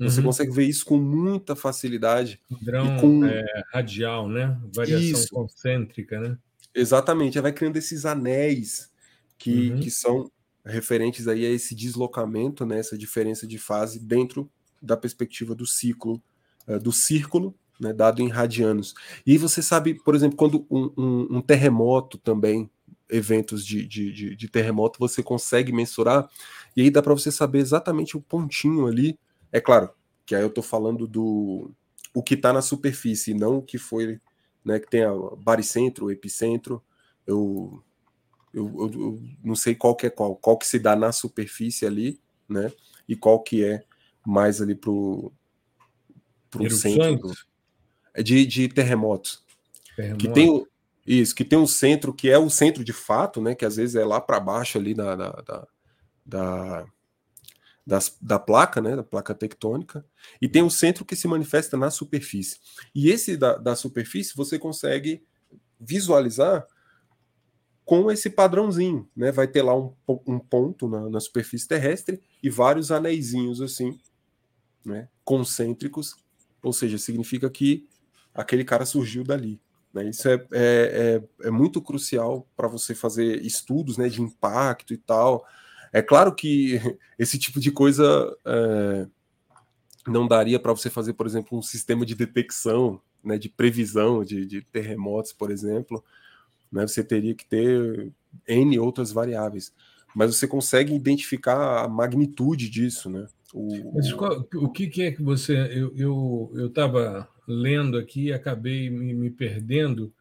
Você uhum. consegue ver isso com muita facilidade. Padrão com... é, radial, né? Variação isso. concêntrica, né? Exatamente. Vai criando esses anéis que, uhum. que são referentes aí a esse deslocamento, né? essa diferença de fase dentro da perspectiva do ciclo, uh, do círculo, né? dado em radianos. E você sabe, por exemplo, quando um, um, um terremoto também, eventos de, de, de, de terremoto, você consegue mensurar, e aí dá para você saber exatamente o pontinho ali é claro que aí eu estou falando do o que está na superfície, não o que foi, né, que tem a baricentro, epicentro. Eu, eu, eu, eu, não sei qual que é qual, qual que se dá na superfície ali, né, e qual que é mais ali pro pro centro é de, de terremotos. Terremoto. Que tem isso, que tem um centro que é o centro de fato, né, que às vezes é lá para baixo ali da, da, da, da das, da placa, né, da placa tectônica, e tem um centro que se manifesta na superfície. E esse da, da superfície você consegue visualizar com esse padrãozinho, né? Vai ter lá um, um ponto na, na, superfície terrestre e vários anéisinhos assim, né? Concêntricos, ou seja, significa que aquele cara surgiu dali. Né? Isso é, é, é, é muito crucial para você fazer estudos, né? De impacto e tal. É claro que esse tipo de coisa é, não daria para você fazer, por exemplo, um sistema de detecção, né, de previsão de, de terremotos, por exemplo. Né, você teria que ter N outras variáveis. Mas você consegue identificar a magnitude disso, né? O, Mas qual, o que, que, é que você. Eu estava eu, eu lendo aqui e acabei me, me perdendo.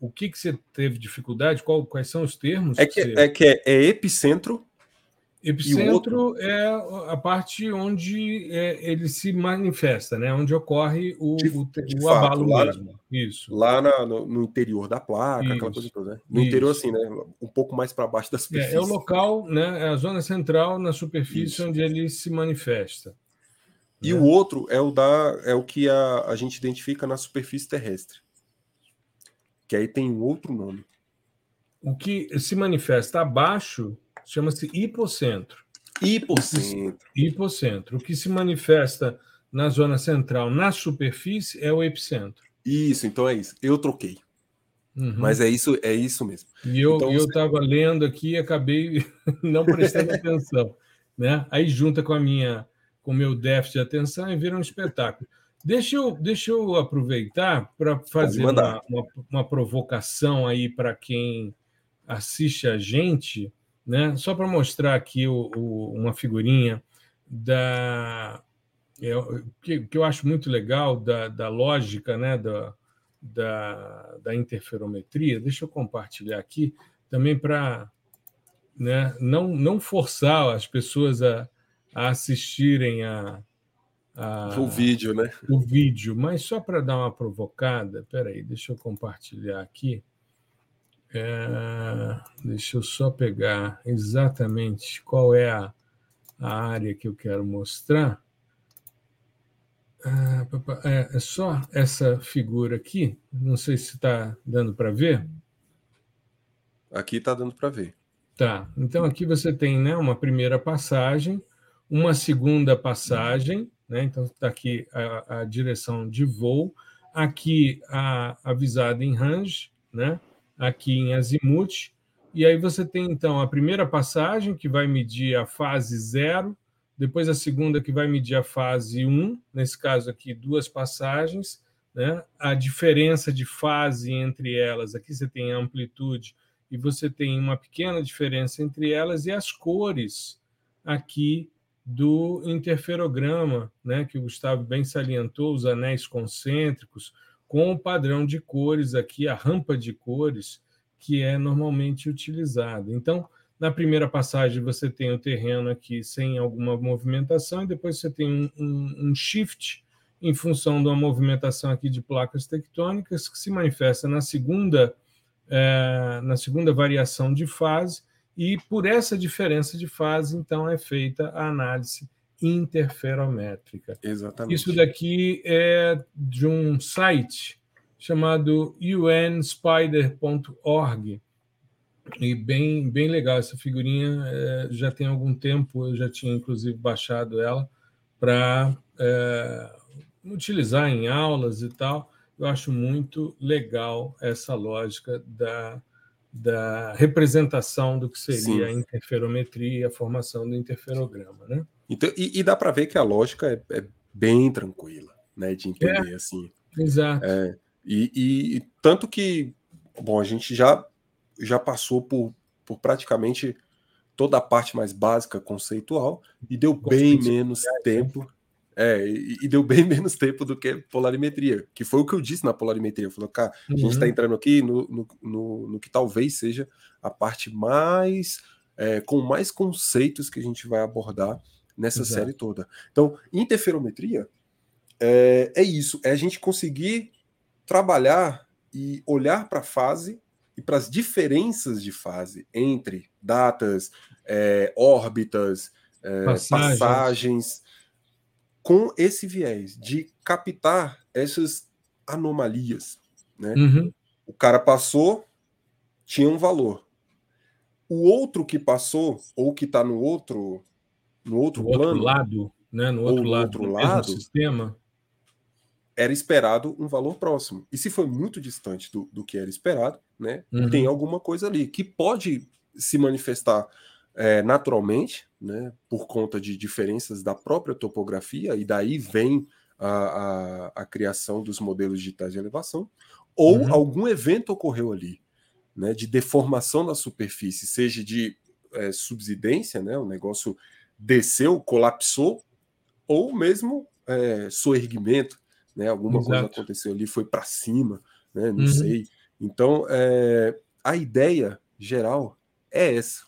O que, que você teve dificuldade? Qual, quais são os termos? É que, que você... é, que é, é epicentro Epicentro outro... é a parte onde é, ele se manifesta, né? onde ocorre o, de, o, de o fato, abalo lá, mesmo. Isso. Lá na, no, no, interior da placa, Isso. aquela coisa toda. Né? No Isso. interior, assim, né? um pouco mais para baixo da superfície. É, é, o local, né? é a zona central na superfície Isso. onde ele se manifesta. E né? o outro é o da é o que a, a gente identifica na superfície terrestre. Que aí tem um outro nome. O que se manifesta abaixo chama-se hipocentro. Hipocentro. Hipocentro. O que se manifesta na zona central, na superfície, é o epicentro. Isso, então é isso. Eu troquei. Uhum. Mas é isso, é isso mesmo. E eu então, estava você... lendo aqui e acabei não prestando atenção. Né? Aí junta com a minha com o meu déficit de atenção e vira um espetáculo. Deixa eu, deixa eu aproveitar para fazer uma, uma, uma provocação aí para quem assiste a gente né? Só para mostrar aqui o, o, uma figurinha da é, que, que, eu acho muito legal da, da lógica, né? Da, da, da interferometria. Deixa eu compartilhar aqui também para né, não, não forçar as pessoas a, a assistirem a, a, o vídeo, né? O vídeo, mas só para dar uma provocada. Espera aí, deixa eu compartilhar aqui. É, deixa eu só pegar exatamente qual é a, a área que eu quero mostrar. Ah, é, é só essa figura aqui. Não sei se está dando para ver. Aqui está dando para ver. Tá. Então aqui você tem né, uma primeira passagem, uma segunda passagem, né? Então está aqui a, a, direção de voo, aqui a avisada em range, né? Aqui em azimuth. E aí você tem, então, a primeira passagem, que vai medir a fase zero, depois a segunda, que vai medir a fase 1, nesse caso aqui, duas passagens. Né? A diferença de fase entre elas, aqui você tem a amplitude, e você tem uma pequena diferença entre elas, e as cores aqui do interferograma, né, que o Gustavo bem salientou, os anéis concêntricos, com o padrão de cores aqui, a rampa de cores, que é normalmente utilizada. Então, na primeira passagem, você tem o terreno aqui sem alguma movimentação, e depois você tem um, um, um shift em função de uma movimentação aqui de placas tectônicas, que se manifesta na segunda, é, na segunda variação de fase, e por essa diferença de fase, então, é feita a análise interferométrica. Exatamente. Isso daqui é de um site chamado unspider.org. E bem, bem legal essa figurinha, é, já tem algum tempo, eu já tinha inclusive baixado ela para é, utilizar em aulas e tal. Eu acho muito legal essa lógica da, da representação do que seria Sim. a interferometria e a formação do interferograma. Né? Então, e, e dá para ver que a lógica é, é, bem tranquila, né, de entender é, assim. Exato. É, e, e, tanto que, bom, a gente já já passou por, por praticamente toda a parte mais básica conceitual e deu bem menos né? tempo. É, e, e, deu bem menos tempo do que polarimetria, que foi o que eu disse na polarimetria. Eu falei, cara, uhum. a gente está uhum. entrando aqui no, no, no, no, que talvez seja a parte mais, é, com mais conceitos que a gente vai abordar nessa Exato. série toda. Então, interferometria é, é isso, é a gente conseguir trabalhar e olhar para a fase e para as diferenças de fase entre datas, é, órbitas, é, passagens. passagens, com esse viés de captar essas anomalias. Né? Uhum. O cara passou, tinha um valor. O outro que passou, ou que está no outro no outro no plano, outro lado, né? no outro lado outro do lado, sistema, era esperado um valor próximo. E se foi muito distante do, do que era esperado, né, uhum. tem alguma coisa ali que pode se manifestar é, naturalmente, né, por conta de diferenças da própria topografia, e daí vem a, a, a criação dos modelos digitais de elevação, ou uhum. algum evento ocorreu ali, né, de deformação da superfície, seja de é, subsidência, né, o negócio desceu, colapsou, ou mesmo é, soerguimento, né? Alguma Exato. coisa aconteceu ali, foi para cima, né? Não uhum. sei. Então, é, a ideia geral é essa.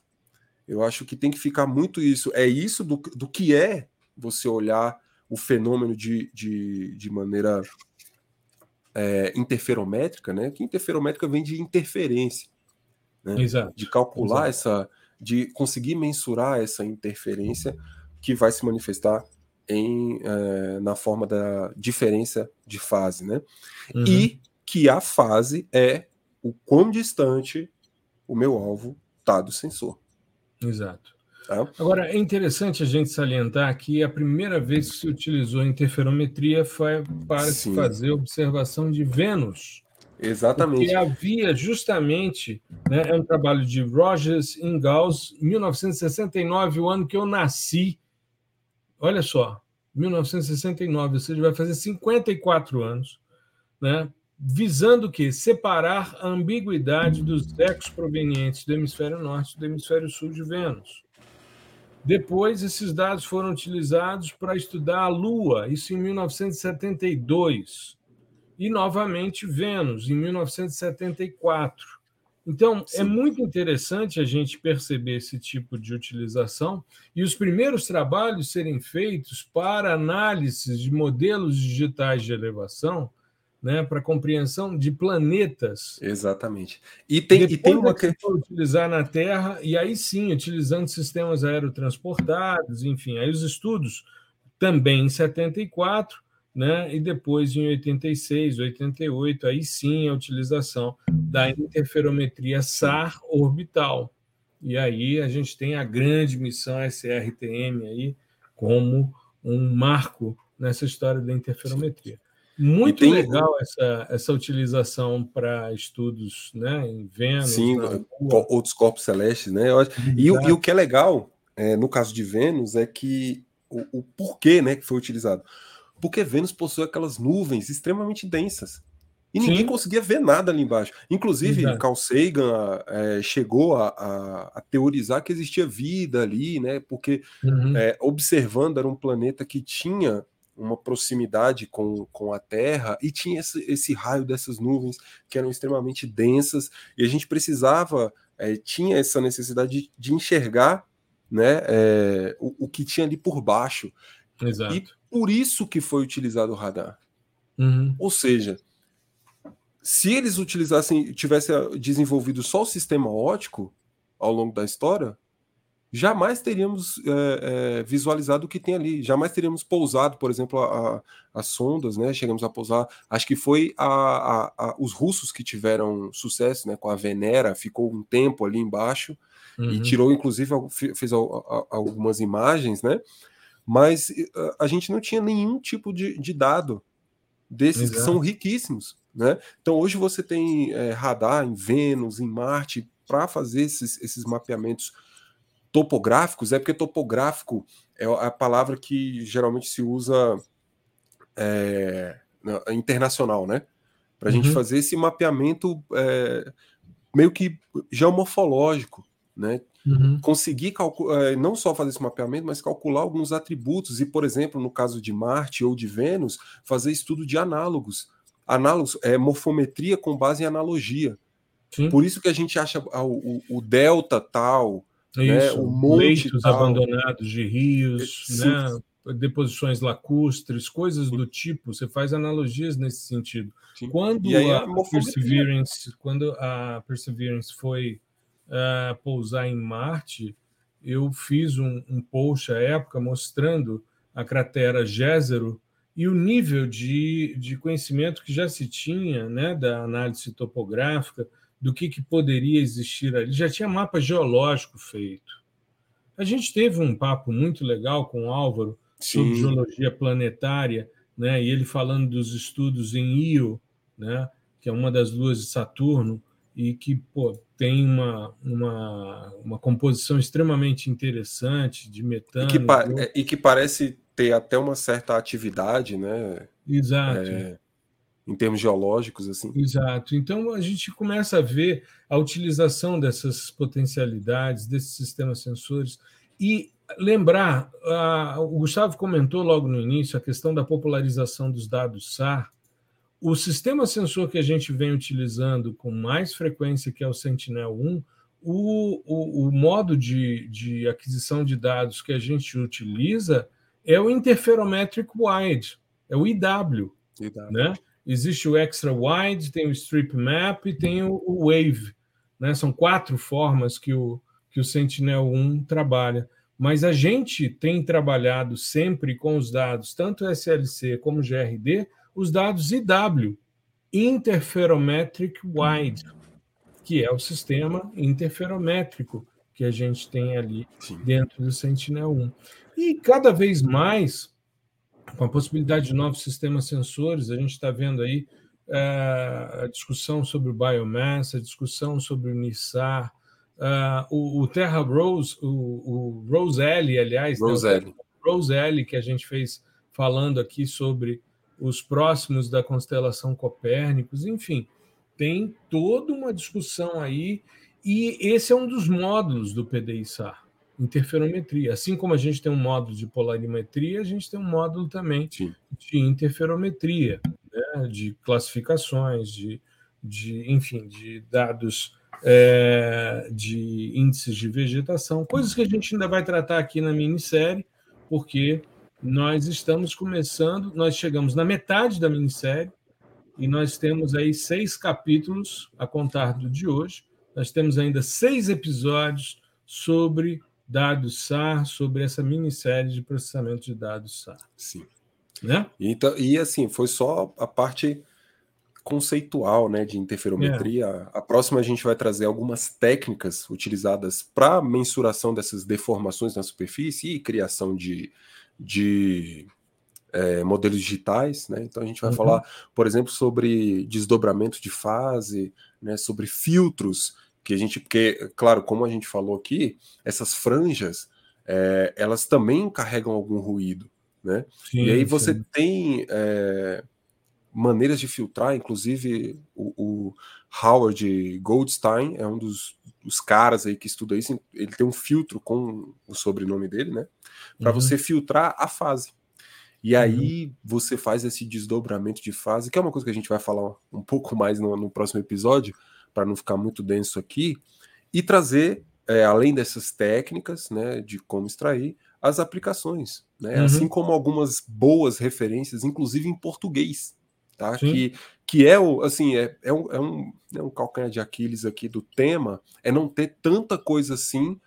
Eu acho que tem que ficar muito isso. É isso do, do que é você olhar o fenômeno de, de, de maneira é, interferométrica, né? Que interferométrica vem de interferência, né? Exato. De calcular Exato. essa, de conseguir mensurar essa interferência que vai se manifestar em, é, na forma da diferença de fase, né? Uhum. E que a fase é o quão distante o meu alvo está do sensor. Exato. Tá? Agora, é interessante a gente salientar que a primeira vez que se utilizou interferometria foi para Sim. se fazer observação de Vênus. Exatamente. E havia justamente, né, é um trabalho de Rogers Ingalls, 1969, o ano que eu nasci. Olha só, 1969, ou seja, vai fazer 54 anos, né? visando o quê? Separar a ambiguidade dos ecos provenientes do hemisfério norte e do hemisfério sul de Vênus. Depois, esses dados foram utilizados para estudar a Lua, isso em 1972. E, novamente, Vênus, em 1974. Então, é Sim. é muito interessante a gente perceber esse tipo de utilização e os primeiros trabalhos serem feitos para análise de modelos digitais de elevação né, para compreensão de planetas. Exatamente. E tem, e tem uma que utilizar na Terra e aí sim, utilizando sistemas aerotransportados, enfim, aí os estudos também em 74, né, e depois em 86, 88, aí sim a utilização da interferometria SAR orbital. E aí a gente tem a grande missão SRTM aí como um marco nessa história da interferometria. Muito tem... legal essa, essa utilização para estudos né, em Vênus. Sim, outros corpos celestes, né? E, e, o que é legal, é, no caso de Vênus, é que o, o porquê né, que foi utilizado. Porque Vênus possui aquelas nuvens extremamente densas. E ninguém Sim. conseguia ver nada ali embaixo. Inclusive, Exato. Carl Sagan é, chegou a, a, a, teorizar que existia vida ali, né? Porque uhum. é, observando era um planeta que tinha uma proximidade com, com a Terra e tinha esse, esse raio dessas nuvens que eram extremamente densas e a gente precisava, é, tinha essa necessidade de, de enxergar né, é, o, o, que tinha ali por baixo. Exato. E por isso que foi utilizado o radar. Uhum. Ou seja, se eles utilizassem, tivessem desenvolvido só o sistema ótico ao longo da história, jamais teríamos é, é, visualizado o que tem ali, jamais teríamos pousado, por exemplo, as sondas, né? Chegamos a pousar, acho que foi a, a, a, os russos que tiveram sucesso, né? Com a Venera, ficou um tempo ali embaixo uhum. e tirou, inclusive, fez algumas imagens, né? Mas a gente não tinha nenhum tipo de, de dado desses Exato. que são riquíssimos, né? Então hoje você tem é, radar em Vênus, em Marte, para fazer esses, esses mapeamentos topográficos, é porque topográfico é a palavra que geralmente se usa é, internacional, né? Para a uhum. gente fazer esse mapeamento é, meio que geomorfológico, né? Uhum. Conseguir é, não só fazer esse mapeamento, mas calcular alguns atributos e, por exemplo, no caso de Marte ou de Vênus, fazer estudo de análogos. Análogos é morfometria com base em analogia. Sim. Por isso que a gente acha ah, o, o delta tal, né? Isso, né? o monte leitos tal. abandonados de rios, né? deposições lacustres, coisas do tipo. Você faz analogias nesse sentido. Sim. Quando a, a Perseverance, quando a Perseverance foi uh, pousar em Marte, eu fiz um, um post à época mostrando a cratera Jezero e o nível de, de conhecimento que já se tinha né, da análise topográfica, do que, que poderia existir ali. Já tinha mapa geológico feito. A gente teve um papo muito legal com o Álvaro Sim. sobre geologia planetária, né? E ele falando dos estudos em Io, né? Que é uma das luas de Saturno e que pô, tem uma, uma, uma composição extremamente interessante de metano. E que, e que parece ter até uma certa atividade, né? Exato. É em termos geológicos assim. Exato. Então a gente começa a ver a utilização dessas potencialidades, desses sistemas sensores e lembrar, uh, o Gustavo comentou logo no início a questão da popularização dos dados SAR. O sistema sensor que a gente vem utilizando com mais frequência, que é o Sentinel-1, o, o, o modo de, de aquisição de dados que a gente utiliza é o Interferometric Wide, é o IW. IW. Né? Existe o Extra Wide, tem o Strip Map e tem o, o Wave. Né? São quatro formas que o, que o Sentinel-1 trabalha. Mas a gente tem trabalhado sempre com os dados, tanto SLC como GRD, os dados IW, Interferometric Wide, que é o sistema interferométrico que a gente tem ali Sim. dentro do Sentinel-1. E cada vez mais, com a possibilidade de novos sistemas sensores, a gente está vendo aí uh, a discussão sobre o biomass, a discussão sobre o NISAR, uh, o, o, Terra Rose, o, o Roselle, aliás, Roselle. Né, Roselle, que a gente fez falando aqui sobre os próximos da constelação Copérnicos, enfim, tem toda uma discussão aí, e esse é um dos módulos do PDI-SAR, interferometria. Assim como a gente tem um módulo de polarimetria, a gente tem um módulo também Sim. de interferometria, né? de classificações, de, de, enfim, de dados é, de índices de vegetação, coisas que a gente ainda vai tratar aqui na minissérie, porque nós estamos começando, nós chegamos na metade da minissérie e nós temos aí seis capítulos a contar do de hoje. Nós temos ainda seis episódios sobre dados SAR, sobre essa minissérie de processamento de dados SAR. Sim. Né? Então, e assim, foi só a parte conceitual né, de interferometria. É. A próxima a gente vai trazer algumas técnicas utilizadas para mensuração dessas deformações na superfície e criação de, de é, modelos digitais. Né? Então a gente vai uhum. falar, por exemplo, sobre desdobramento de fase, né, sobre filtros que a gente, porque, claro, como a gente falou aqui, essas franjas é, elas também carregam algum ruído. Né? Sim, e aí você sim. tem é, maneiras de filtrar, inclusive o, o, Howard Goldstein é um dos, dos, caras aí que estuda isso, ele tem um filtro com o sobrenome dele, né? Para uhum. você filtrar a fase. E aí uhum. você faz esse desdobramento de fase, que é uma coisa que a gente vai falar um pouco mais no, no próximo episódio, para não ficar muito denso aqui, e trazer, é, além dessas técnicas, né, de como extrair, as aplicações, né? Uhum. Assim como algumas boas referências, inclusive em português, tá? Que, que é o assim é, é, um, é, um, é um calcanhar de Aquiles aqui do tema, é não ter tanta coisa assim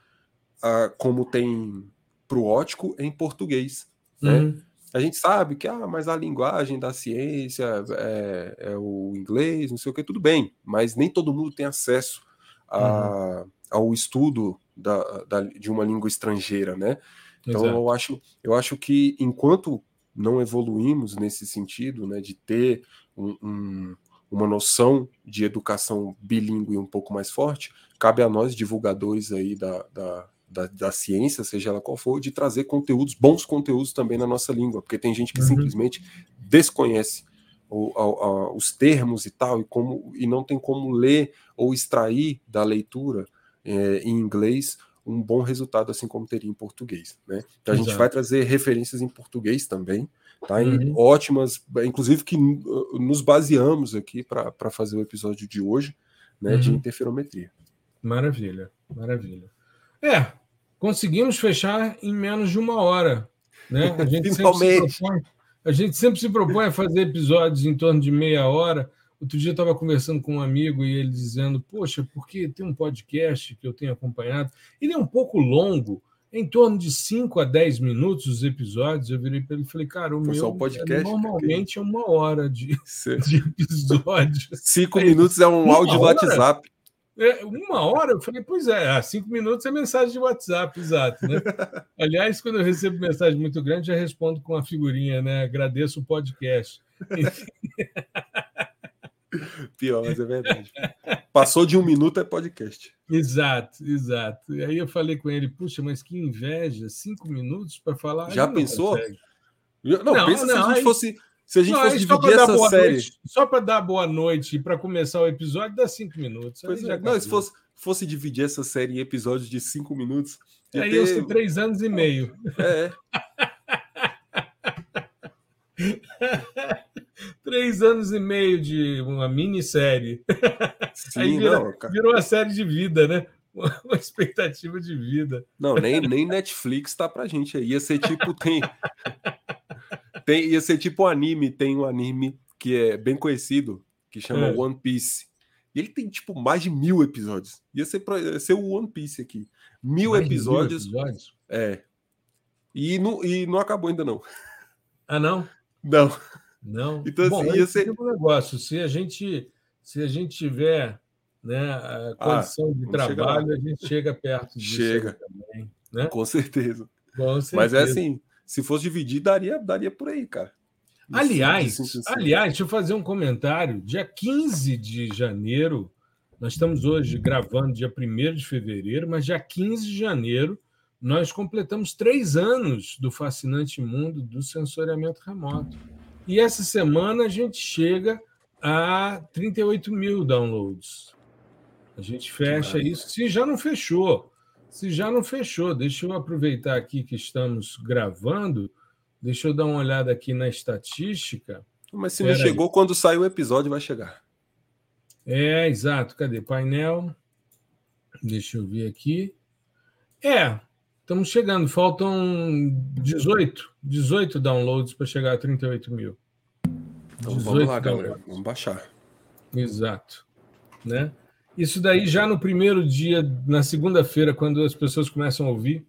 uh, como tem para o ótico em português. Né? Uhum. A gente sabe que ah, mas a linguagem da ciência é, é, o inglês, não sei o que, tudo bem, mas nem todo mundo tem acesso a, uhum. ao estudo da, da, de uma língua estrangeira, né? Então eu acho, eu acho que enquanto não evoluímos nesse sentido, né, de ter um, um, uma noção de educação bilíngue um pouco mais forte, cabe a nós, divulgadores aí da, da, da, da, ciência, seja ela qual for, de trazer conteúdos, bons conteúdos também na nossa língua, porque tem gente que uhum. simplesmente desconhece o, a, a, os termos e tal, e, como, e não tem como ler ou extrair da leitura é, em inglês um bom resultado, assim como teria em português. Né? Então a Exato. gente vai trazer referências em português também, tá? Em uhum. ótimas, inclusive que nos baseamos aqui para fazer o episódio de hoje, né, uhum. de interferometria. Maravilha, maravilha. É, conseguimos fechar em menos de uma hora. Né? A, gente. Propõe, a gente sempre se propõe a fazer episódios em torno de meia hora. Outro dia eu estava conversando com um amigo e ele dizendo: Poxa, porque tem um podcast que eu tenho acompanhado, ele é um pouco longo, em torno de 5 a 10 minutos os episódios. Eu virei para ele e falei: Cara, o meu podcast, normalmente é uma hora de, de episódio. Cinco minutos é um áudio do WhatsApp. É, uma hora? Eu falei, pois é, cinco minutos é mensagem de WhatsApp, exato. Né? Aliás, quando eu recebo mensagem muito grande, já respondo com a figurinha, né? Agradeço o podcast. Pior, mas é verdade. Passou de um minuto é podcast. Exato, exato. E aí eu falei com ele, puxa, mas que inveja, cinco minutos para falar. Já pensou? Não, não, pensa não, se a gente aí... fosse. Se a gente não, fosse dividir essa série. Noite, só para dar boa noite e para começar o episódio, dá cinco minutos. É. Não, se fosse, fosse dividir essa série em episódios de cinco minutos. Aí ter... eu três anos e meio. É. Três anos e meio de uma minissérie. Sim, Aí vira, não, virou a série de vida, né? uma expectativa de vida. Não, nem, nem Netflix tá pra gente aí. Ia ser tipo, tem. Tem ia ser tipo um anime, tem um anime que é bem conhecido, que chama é. One Piece. E ele tem, tipo, mais de mil episódios. Ia ser, pra, ia ser o One Piece aqui. Mil episódios. Mil episódios. É. E não, e não acabou ainda, não. Ah, não? Não. Não. Então, Bom, assim, ia ser. Tipo negócio. Se a gente, se a gente tiver né, a ah, condição ah, de trabalho, a gente chega perto disso chega. também. Né? Com certeza. Com certeza. Mas é assim, se fosse dividir, daria, daria por aí, cara. Aliás, aliás, deixa eu fazer um comentário. Dia 15 de janeiro, nós estamos hoje gravando dia 1 de fevereiro, mas dia 15 de janeiro nós completamos três anos do fascinante mundo do sensoriamento remoto. E essa semana a gente chega a 38 mil downloads. A gente fecha isso, se já não fechou. Se já não fechou, deixa eu aproveitar aqui que estamos gravando Deixa eu dar uma olhada aqui na estatística. Mas se não chegou, aí. quando sair o episódio, vai chegar. É, exato. Cadê? Painel. Deixa eu ver aqui. É, estamos chegando. Faltam 18, 18 downloads para chegar a 38 mil. Então vamos lá, galera. Vamos baixar. Exato. Né? Isso daí já no primeiro dia, na segunda-feira, quando as pessoas começam a ouvir,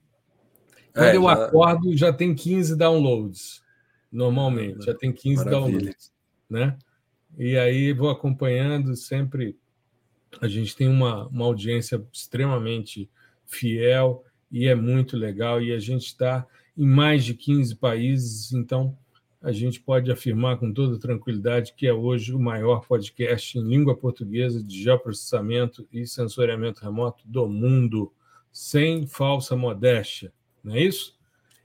quando é, eu já... acordo, já tem 15 downloads, normalmente, já tem 15 Maravilha. downloads, né? E aí vou acompanhando sempre. A gente tem uma, uma audiência extremamente fiel e é muito legal. E a gente está em mais de 15 países, então a gente pode afirmar com toda tranquilidade que é hoje o maior podcast em língua portuguesa de geoprocessamento e sensoriamento remoto do mundo, sem falsa modéstia não é isso?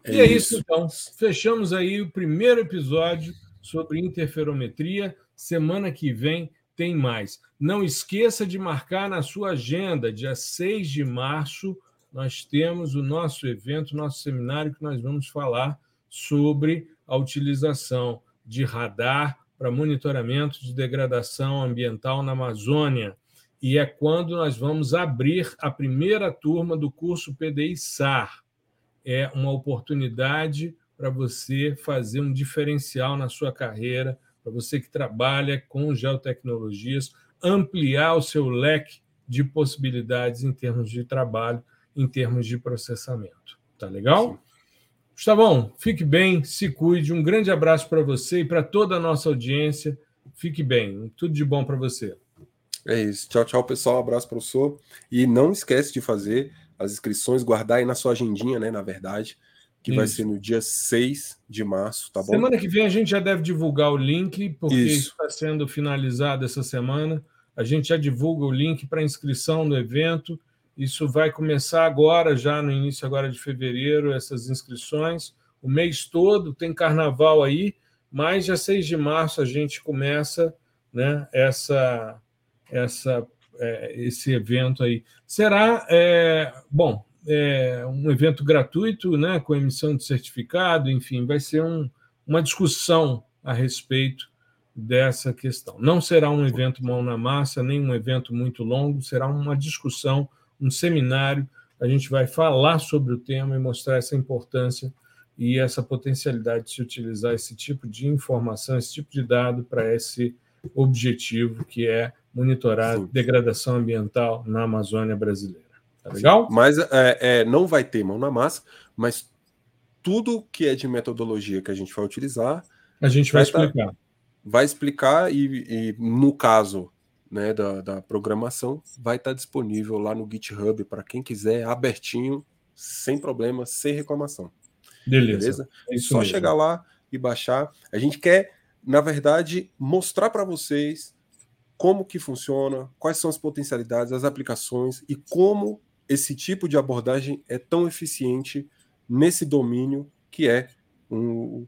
É e é isso. isso, então. Fechamos aí o primeiro episódio sobre interferometria. Semana que vem tem mais. Não esqueça de marcar na sua agenda, dia 6 de março, nós temos o nosso evento, nosso seminário, que nós vamos falar sobre a utilização de radar para monitoramento de degradação ambiental na Amazônia. E é quando nós vamos abrir a primeira turma do curso PDI SAR é uma oportunidade para você fazer um diferencial na sua carreira, para você que trabalha com geotecnologias, ampliar o seu leque de possibilidades em termos de trabalho, em termos de processamento. Tá legal? Sim. Gustavão, fique bem, se cuide. Um grande abraço para você e para toda a nossa audiência. Fique bem. Tudo de bom para você. É isso. Tchau, tchau, pessoal. Um abraço para o senhor. E não esquece de fazer as inscrições, guardar aí na sua agendinha, né? Na verdade, que Isso. vai ser no dia 6 de março, tá bom? Semana que vem a gente já deve divulgar o link, porque isso está sendo finalizado essa semana. A gente já divulga o link para inscrição no evento. Isso vai começar agora, já no início agora de fevereiro, essas inscrições. O mês todo tem carnaval aí, mas já 6 de março a gente começa né, essa, essa é, esse evento aí. Será, é, bom, é, um evento gratuito, né, com emissão de certificado, enfim, vai ser um, uma discussão a respeito dessa questão. Não será um evento mão na massa, nem um evento muito longo, será uma discussão, um seminário. A gente vai falar sobre o tema e mostrar essa importância e essa potencialidade de se utilizar esse tipo de informação, esse tipo de dado para esse objetivo que é monitorar Sim. degradação ambiental na Amazônia brasileira. Tá legal? Sim, mas é, é, não vai ter mão na massa, mas tudo que é de metodologia que a gente vai utilizar. A gente vai, vai explicar. Tá, vai explicar e, e, no caso né, da, da programação, vai estar tá disponível lá no GitHub para quem quiser, abertinho, sem problema, sem reclamação. Beleza. Beleza? É Só mesmo. chegar lá e baixar. A gente quer, na verdade, mostrar para vocês como que funciona, quais são as potencialidades, as aplicações e como esse tipo de abordagem é tão eficiente nesse domínio que é um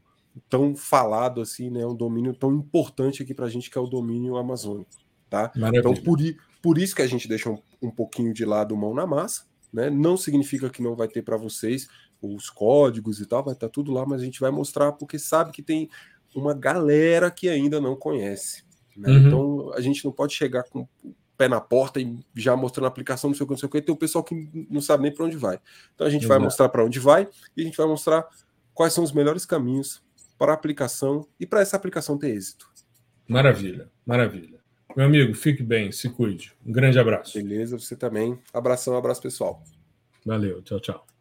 tão falado assim, né, um domínio tão importante aqui para a gente que é o domínio amazônico, Tá? Então, maravilha. Então, por, por, isso que a gente deixa um, um pouquinho de lado mão na massa. Né? Não significa que não vai ter para vocês os códigos e tal, vai estar tá tudo lá, mas a gente vai mostrar porque sabe que tem uma galera que ainda não conhece. Né? Uhum. Então a gente não pode chegar com o pé na porta e já mostrando a aplicação, não sei o que, não sei o que, tem o pessoal que não sabe nem para onde vai. Então a gente vai mostrar para onde vai e a gente vai mostrar quais são os melhores caminhos para a aplicação e para essa aplicação ter êxito. Maravilha, maravilha. Meu amigo, fique bem, se cuide. Um grande abraço. Beleza, você também. Abração, abraço pessoal. Valeu, tchau, tchau.